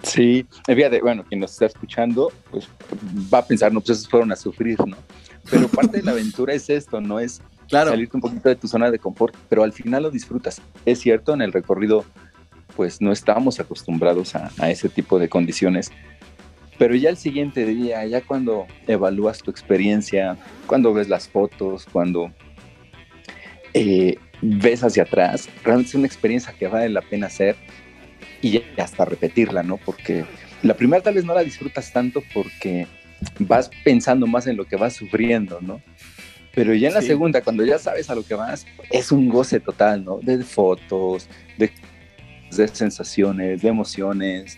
Sí, eh, fíjate, bueno, quien nos está escuchando, pues va a pensar, no, pues esos fueron a sufrir, ¿no? Pero parte de la aventura es esto, ¿no? Es Claro. salirte un poquito de tu zona de confort, pero al final lo disfrutas. Es cierto, en el recorrido, pues no estamos acostumbrados a, a ese tipo de condiciones, pero ya el siguiente día, ya cuando evalúas tu experiencia, cuando ves las fotos, cuando eh, ves hacia atrás, realmente es una experiencia que vale la pena hacer y hasta repetirla, ¿no? Porque la primera tal vez no la disfrutas tanto porque vas pensando más en lo que vas sufriendo, ¿no? Pero ya en la Sí. segunda, cuando ya sabes a lo que vas, es un goce total, ¿no? De fotos, de, de sensaciones, de emociones.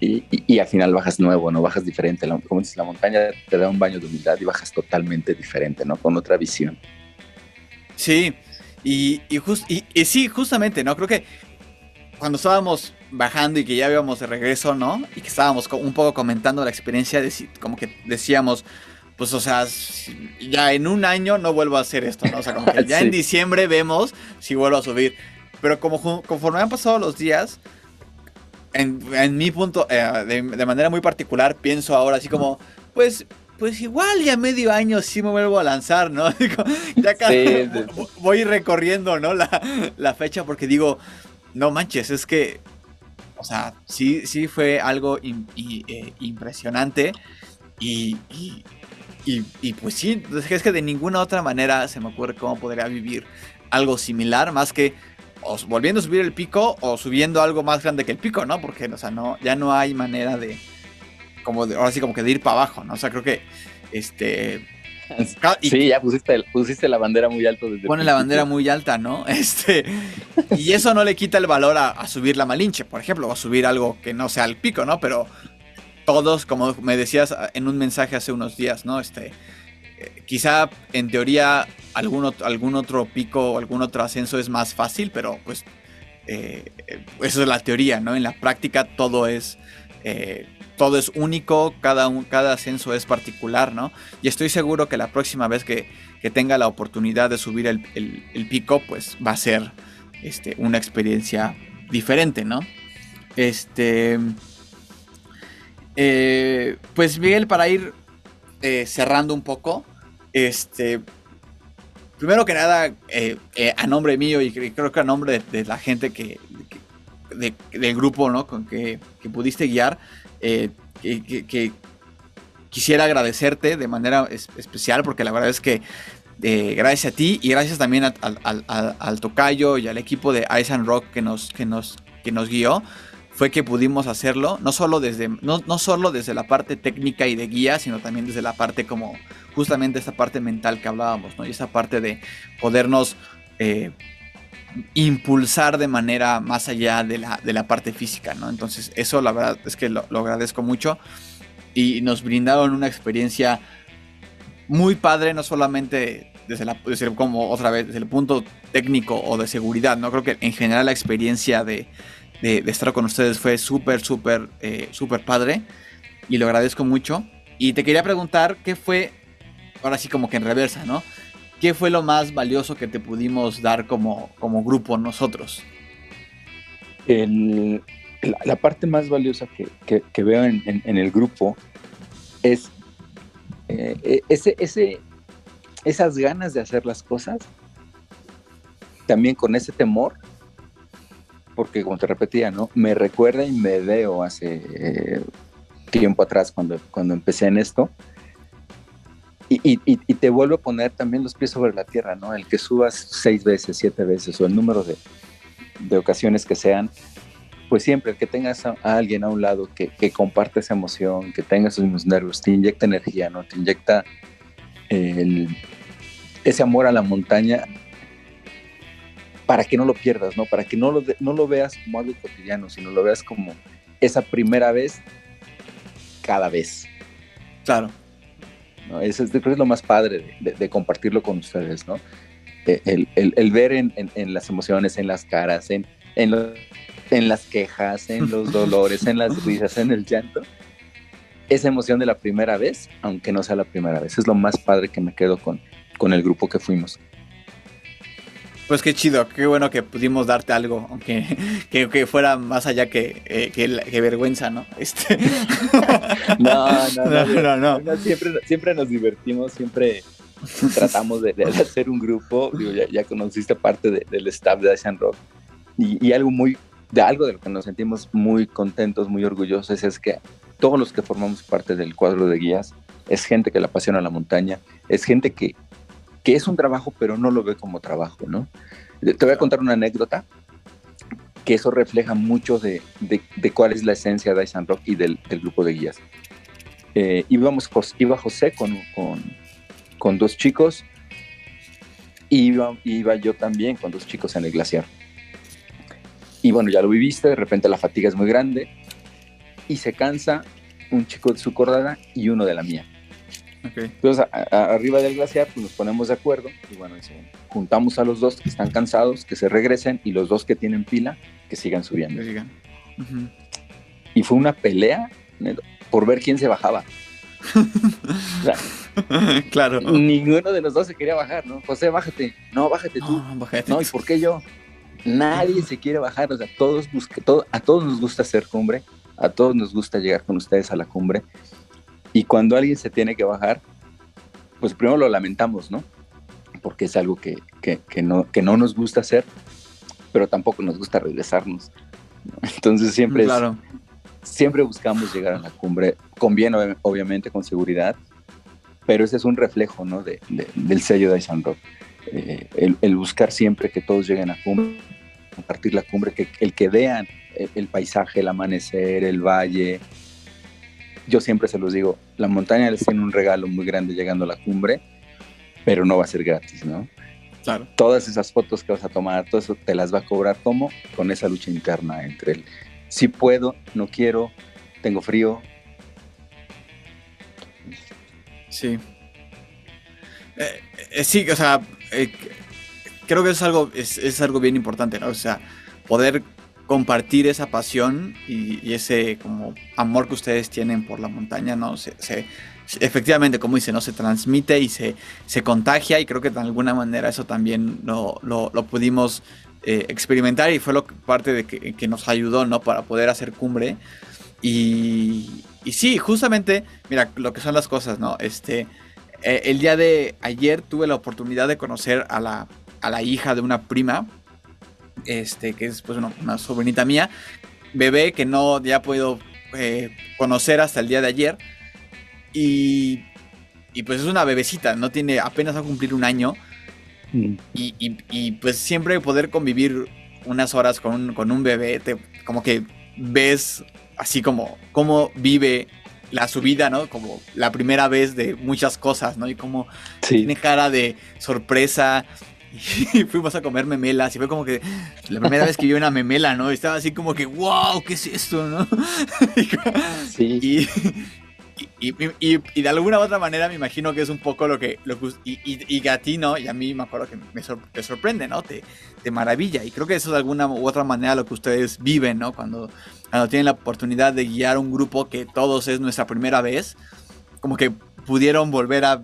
Y, y- y al final bajas nuevo, ¿no? Bajas diferente. La- como dices, la montaña te da un baño de humildad y bajas totalmente diferente, ¿no? Con otra visión. Sí, y, y, jus- y- y sí, justamente, ¿no? Creo que cuando estábamos bajando y que ya íbamos de regreso, ¿no? Y que estábamos un poco comentando la experiencia, deci- como que decíamos, pues, o sea, ya en un año no vuelvo a hacer esto, ¿no? O sea, como que ya en Sí. diciembre vemos si vuelvo a subir. Pero como conforme han pasado los días, en, en mi punto, eh, de, de manera muy particular, pienso ahora así como, pues, pues igual ya medio año sí me vuelvo a lanzar, ¿no? Digo, ya casi Sí, de- voy recorriendo, ¿no? La, la fecha porque digo, no manches, es que, o sea, sí, sí fue algo eh, impresionante y, y, pues sí, es que de ninguna otra manera se me ocurre cómo podría vivir algo similar, más que o volviendo a subir el pico o subiendo algo más grande que el pico, ¿no? Porque, o sea, no, ya no hay manera de, como de, ahora sí como que de ir para abajo, ¿no? O sea, creo que, este... y- Sí, ya pusiste, pusiste la bandera muy alto desde pone la bandera muy alta, ¿no? Este, y eso no le quita el valor a, a subir la Malinche, por ejemplo, o a subir algo que no sea el pico, ¿no? Pero todos, como me decías en un mensaje hace unos días, ¿no? Este, eh, quizá en teoría algún, ot- algún otro pico o algún otro ascenso es más fácil, pero pues eh, eh, eso es la teoría, ¿no? En la práctica todo es eh, todo es único, cada, un- cada ascenso es particular, ¿no? Y estoy seguro que la próxima vez que, que tenga la oportunidad de subir el, el- pico, pues va a ser este, una experiencia diferente, ¿no? Este. eh, pues Miguel, para ir eh, cerrando un poco, este. Primero que nada, a nombre mío y cre- creo que a nombre de, la gente que- de- del grupo, ¿no? Con que, que pudiste guiar, eh, que, que- que quisiera agradecerte de manera es- especial porque la verdad es que eh, gracias a ti y gracias también a- al- al- al tocayo y al equipo de Ice and Rock que nos, que nos, que nos guió, fue que pudimos hacerlo, no solo, desde, no, no solo desde la parte técnica y de guía, sino también desde la parte como justamente esta parte mental que hablábamos, ¿no? Y esa parte de podernos eh, impulsar de manera más allá de la, de la parte física, ¿no? Entonces eso la verdad es que lo, agradezco mucho y nos brindaron una experiencia muy padre, no solamente desde, la, como otra vez, desde el punto técnico o de seguridad, ¿no? Creo que en general la experiencia de, de- de estar con ustedes fue súper, súper, eh, súper padre y lo agradezco mucho. Y te quería preguntar, ¿qué fue, ahora sí como que en reversa, ¿no? ¿Qué fue lo más valioso que te pudimos dar como, como grupo nosotros? La, parte más valiosa que, veo en, el grupo es eh, ese, ese, esas ganas de hacer las cosas, también con ese temor, porque como te repetía, ¿no? Me recuerda y me veo hace eh, tiempo atrás cuando, cuando empecé en esto. Y, y- te vuelve a poner también los pies sobre la tierra, ¿no? El que subas seis veces, siete veces o el número de, de ocasiones que sean, pues siempre que tengas a, alguien a un lado que, que comparte esa emoción, que tenga esos mismos nervios, te inyecta energía, ¿no? Te inyecta el- ese amor a la montaña para que no lo pierdas, ¿no? Para que no lo, no lo veas como algo cotidiano, sino lo veas como esa primera vez cada vez. Claro. ¿No? Eso es, creo que es lo más padre de, de- de compartirlo con ustedes, ¿no? Eh, El, el- el ver en, en- en las emociones, en las caras, en, en las quejas, en los dolores, en las risas, en el llanto, esa emoción de la primera vez, aunque no sea la primera vez, es lo más padre que me quedo con, con el grupo que fuimos. Pues qué chido, qué bueno que pudimos darte algo, aunque que, que fuera más allá que, eh, que, la- que vergüenza, ¿no? Este... No, no, no, No, no, no. Siempre, siempre nos divertimos, siempre tratamos de, de hacer un grupo. Digo, ya, ya conociste parte de- del staff de Asian Rock. Y, y algo muy, de algo de lo que nos sentimos muy contentos, muy orgullosos, es que todos los que formamos parte del cuadro de guías es gente que le apasiona la montaña, es gente que, que es un trabajo, pero no lo ve como trabajo, ¿no? Te voy a contar una anécdota que eso refleja mucho de, de- de cuál es la esencia de Ice Rock y del, del grupo de guías. Eh, íbamos, iba José con, con, con dos chicos, y iba, iba yo también con dos chicos en el glaciar. Y bueno, ya lo viviste, de repente la fatiga es muy grande y se cansa un chico de su cordada y uno de la mía. Entonces, a- a- arriba del glaciar, pues nos ponemos de acuerdo y bueno, juntamos a los dos que están cansados, que se regresen y los dos que tienen pila, que sigan subiendo. Y fue una pelea por ver quién se bajaba. O sea, claro. Ninguno de los dos se quería bajar, ¿no? José, bájate. No, bájate tú. No, ¿y por qué yo? Nadie se quiere bajar, o sea, todos busca, todo, a todos nos gusta hacer cumbre, a todos nos gusta llegar con ustedes a la cumbre. Y cuando alguien se tiene que bajar, pues primero lo lamentamos, ¿no? Porque es algo que, que, que no, que no nos gusta hacer, pero tampoco nos gusta regresarnos. ¿no? Entonces siempre, es- Claro. siempre buscamos llegar a la cumbre, con bien, ob- obviamente, con seguridad, pero ese es un reflejo ¿no? de- de- del sello de Isan Rock. Eh, el, el buscar siempre que todos lleguen a cumbre, compartir la cumbre, que el que vean el, el paisaje, el amanecer, el valle. Yo siempre se los digo, la montaña les tiene un regalo muy grande llegando a la cumbre, pero no va a ser gratis, ¿no? Claro. Todas esas fotos que vas a tomar, todo eso te las va a cobrar como con esa lucha interna entre el si puedo, no quiero, tengo frío. Sí. Eh, eh, sí, o sea, eh, creo que es algo, es, es algo bien importante, ¿no? O sea, poder compartir esa pasión y, ese como amor que ustedes tienen por la montaña, ¿no? Se, se- efectivamente, como dice, ¿no? Se transmite y se, se contagia y creo que de alguna manera eso también lo, lo- lo pudimos eh, experimentar y fue lo que, parte de que, que nos ayudó, ¿no? Para poder hacer cumbre. Y, y sí, justamente, mira, lo que son las cosas, ¿no? Este, eh, el día de ayer tuve la oportunidad de conocer a la, a la hija de una prima, este, que es pues una, una sobrinita mía, bebé que no ya he podido eh, conocer hasta el día de ayer. Y, y pues es una bebecita, no tiene, apenas va a cumplir un año. Mm. Y, y- y, pues siempre poder convivir unas horas con un, con un bebé, te- como que ves así como cómo vive la su vida, ¿no? Como la primera vez de muchas cosas, ¿no? Y como tiene cara de sorpresa. Y fuimos a comer memelas y fue como que la primera vez que vi una memela, ¿no? Estaba así como que, wow, ¿qué es esto, no? Sí. Y, y, y- de alguna u otra manera me imagino que es un poco lo que... Lo que y, y, a ti, ¿no? Y a mí me acuerdo que me sor- te sorprende, ¿no? Te, te maravilla. Y creo que eso es de alguna u otra manera lo que ustedes viven, ¿no? Cuando, cuando tienen la oportunidad de guiar un grupo que todos es nuestra primera vez. Como que pudieron volver a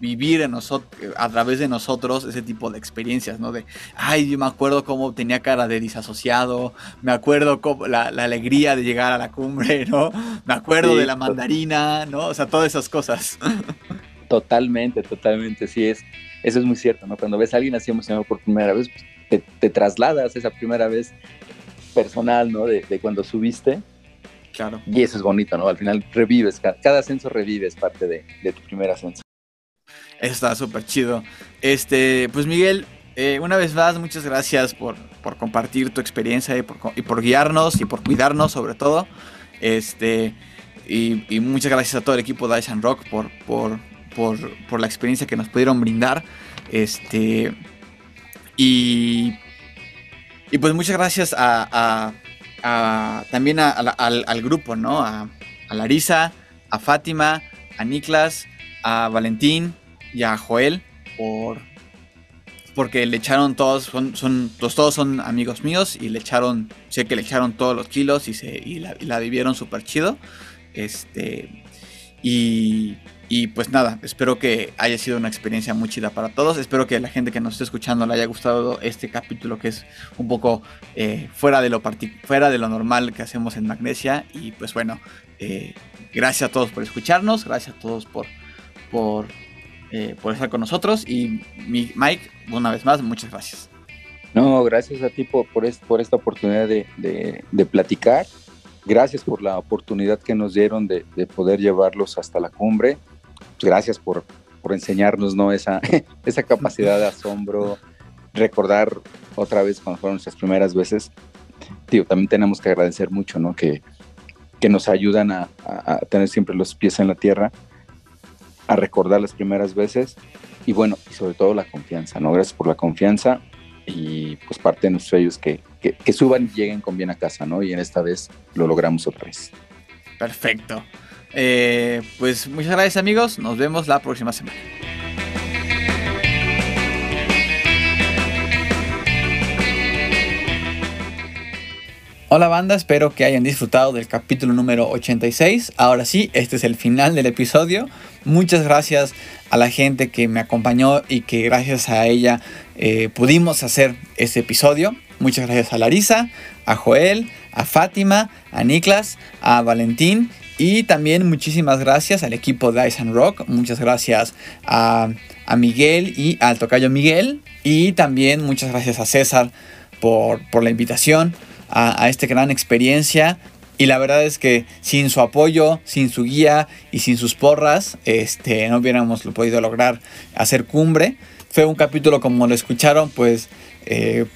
vivir en nosotros, a través de nosotros ese tipo de experiencias, ¿no? De, ay, yo me acuerdo cómo tenía cara de disasociado, me acuerdo cómo, la, la alegría de llegar a la cumbre, ¿no? Me acuerdo Sí, de la mandarina, ¿no? O sea, todas esas cosas. Totalmente, totalmente, sí es. Eso es muy cierto, ¿no? Cuando ves a alguien así emocionado por primera vez, pues, te, te trasladas esa primera vez personal, ¿no? De, de cuando subiste. Claro. Y eso es bonito, ¿no? Al final revives, ca- cada, ascenso revives parte de, de tu primer ascenso. Está súper chido. Este, pues Miguel, eh, una vez más, muchas gracias por, por compartir tu experiencia y por, y por guiarnos y por cuidarnos sobre todo. Este, y, muchas gracias a todo el equipo de Ice and Rock por, por, por, por la experiencia que nos pudieron brindar. Este, y, y pues muchas gracias a, también al, al grupo, ¿no? A, a Larisa, a Fátima, a Niklas, a Valentín y a Joel por porque le echaron todos son, son todos son amigos míos y le echaron sé que le echaron todos los kilos y se y la, vivieron súper chido este y y pues nada, espero que haya sido una experiencia muy chida para todos. Espero que la gente que nos esté escuchando le haya gustado este capítulo que es un poco eh, fuera, de lo fuera de lo normal que hacemos en Magnesia. Y pues bueno, eh, gracias a todos por escucharnos, gracias a todos por, por, eh, por estar con nosotros. Y mi, Mike, una vez más, muchas gracias. No, gracias a ti por, por, es- por esta oportunidad de, de- de platicar. Gracias por la oportunidad que nos dieron de, de poder llevarlos hasta la cumbre. Gracias por, por enseñarnos ¿no? esa, esa capacidad de asombro, recordar otra vez cuando fueron nuestras primeras veces. Tío, también tenemos que agradecer mucho, ¿no? Que, que nos ayudan a, a- a tener siempre los pies en la tierra, a recordar las primeras veces y bueno, y sobre todo la confianza, ¿no? Gracias por la confianza y pues parte de nuestros ellos que, que, que suban y lleguen con bien a casa, ¿no? Y en esta vez lo logramos otra vez. Perfecto. Eh, pues muchas gracias amigos, nos vemos la próxima semana. Hola banda, espero que hayan disfrutado del capítulo número 86. Ahora sí, este es el final del episodio. Muchas gracias a la gente que me acompañó y que gracias a ella eh, pudimos hacer este episodio. Muchas gracias a Larisa, a Joel, a Fátima, a Niklas, a Valentín y también muchísimas gracias al equipo de Ice and Rock. Muchas gracias a, Miguel y al tocayo Miguel. Y también muchas gracias a César por, por la invitación a, a esta gran experiencia. Y la verdad es que sin su apoyo, sin su guía y sin sus porras, este, no hubiéramos podido lograr hacer cumbre. Fue un capítulo, como lo escucharon, pues eh,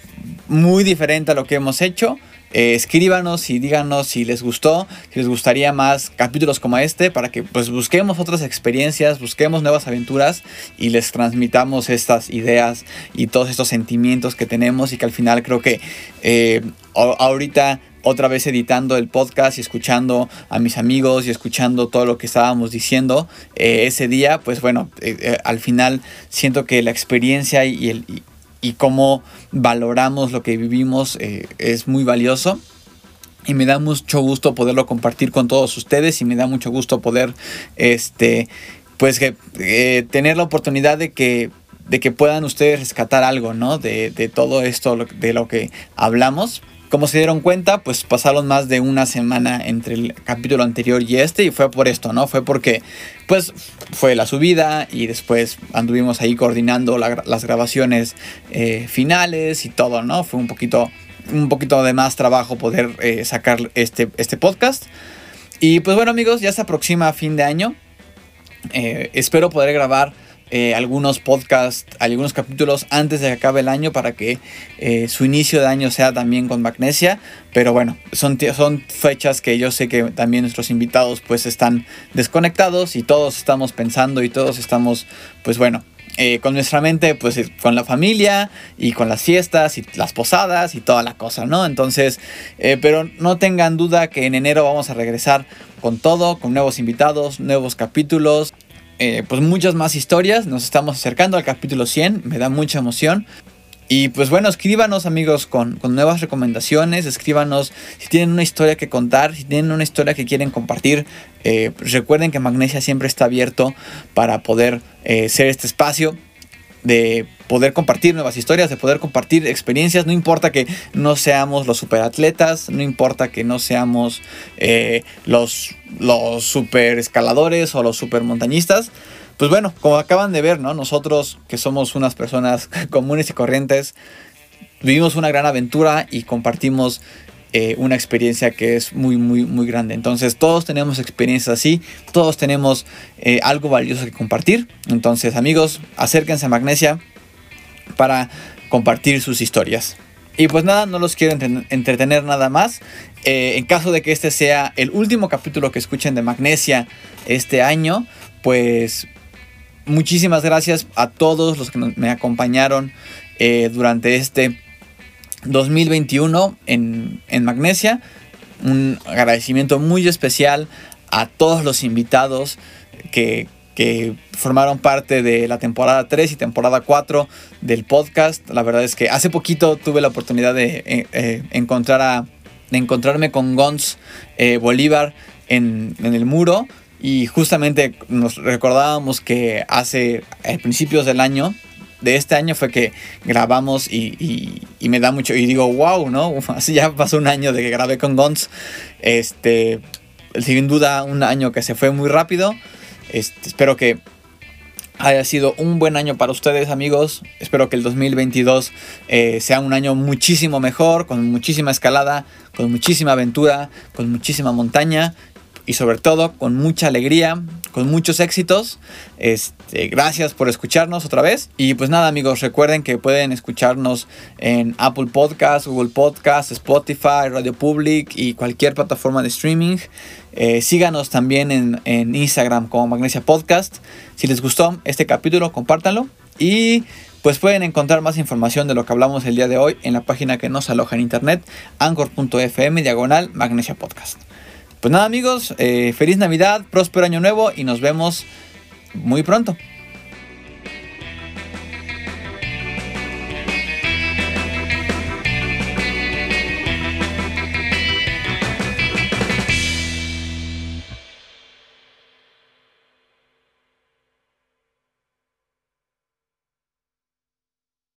muy diferente a lo que hemos hecho. Eh, escríbanos y díganos si les gustó, si les gustaría más capítulos como este, para que pues busquemos otras experiencias, busquemos nuevas aventuras y les transmitamos estas ideas y todos estos sentimientos que tenemos y que al final creo que eh, ahorita otra vez editando el podcast y escuchando a mis amigos y escuchando todo lo que estábamos diciendo eh, ese día, pues bueno, eh, eh, al final siento que la experiencia y, el, y, y cómo valoramos lo que vivimos eh, es muy valioso. y me da mucho gusto poderlo compartir con todos ustedes y me da mucho gusto poder este pues que eh, tener la oportunidad de que de que puedan ustedes rescatar algo no de, de todo esto de lo que hablamos como se dieron cuenta, pues pasaron más de una semana entre el capítulo anterior y este y fue por esto, ¿no? Fue porque pues fue la subida y después anduvimos ahí coordinando las grabaciones eh, finales y todo, ¿no? Fue un poquito, un poquito de más trabajo poder eh, sacar este, este podcast. Y pues bueno amigos, ya se aproxima fin de año. Eh, espero poder grabar eh, algunos podcasts, algunos capítulos antes de que acabe el año para que eh, su inicio de año sea también con Magnesia. Pero bueno, son, son fechas que yo sé que también nuestros invitados pues están desconectados y todos estamos pensando y todos estamos pues bueno. eh, con nuestra mente, pues eh, con la familia y con las fiestas y las posadas y toda la cosa, ¿no? Entonces, eh, pero no tengan duda que en enero vamos a regresar con todo, con nuevos invitados, nuevos capítulos, eh, pues muchas más historias. Nos estamos acercando al capítulo 100, me da mucha emoción. Y pues bueno, escríbanos amigos con, con nuevas recomendaciones, escríbanos si tienen una historia que contar, si tienen una historia que quieren compartir. eh, pues recuerden que Magnesia siempre está abierto para poder eh, ser este espacio de poder compartir nuevas historias, de poder compartir experiencias. No importa que no seamos los superatletas, no importa que no seamos eh, los, los super escaladores o los super montañistas. Pues bueno, como acaban de ver, ¿no? Nosotros que somos unas personas comunes y corrientes, vivimos una gran aventura y compartimos eh, una experiencia que es muy, muy, muy grande. Entonces todos tenemos experiencias así, todos tenemos eh, algo valioso que compartir. Entonces amigos, acérquense a Magnesia para compartir sus historias. Y pues nada, no los quiero entre- entretener nada más. Eh, en caso de que este sea el último capítulo que escuchen de Magnesia este año, pues muchísimas gracias a todos los que me acompañaron durante este 2021 en, en Magnesia. Un agradecimiento muy especial a todos los invitados que, que formaron parte de la temporada 3 y temporada 4 del podcast. La verdad es que hace poquito tuve la oportunidad de eh, eh, encontrar a, encontrarme con Gons eh, Bolívar en, en el muro. Y justamente nos recordábamos que hace principios del año, de este año fue que grabamos y, me da mucho, y digo, wow, ¿no? Así ya pasó un año de que grabé con Gons. Este, sin duda un año que se fue muy rápido. Este, espero que haya sido un buen año para ustedes amigos. Espero que el 2022 eh, sea un año muchísimo mejor, con muchísima escalada, con muchísima aventura, con muchísima montaña y sobre todo con mucha alegría, con muchos éxitos. Este, gracias por escucharnos otra vez. Y pues nada amigos, recuerden que pueden escucharnos en Apple Podcast, Google Podcast, Spotify, Radio Public y cualquier plataforma de streaming. Eh, síganos también en, en Instagram como Magnesia Podcast. Si les gustó este capítulo, compártanlo. Y pues pueden encontrar más información de lo que hablamos el día de hoy en la página que nos aloja en internet, anchor.fm diagonal Magnesia Podcast. Pues nada amigos, eh, feliz Navidad, próspero año nuevo y nos vemos muy pronto.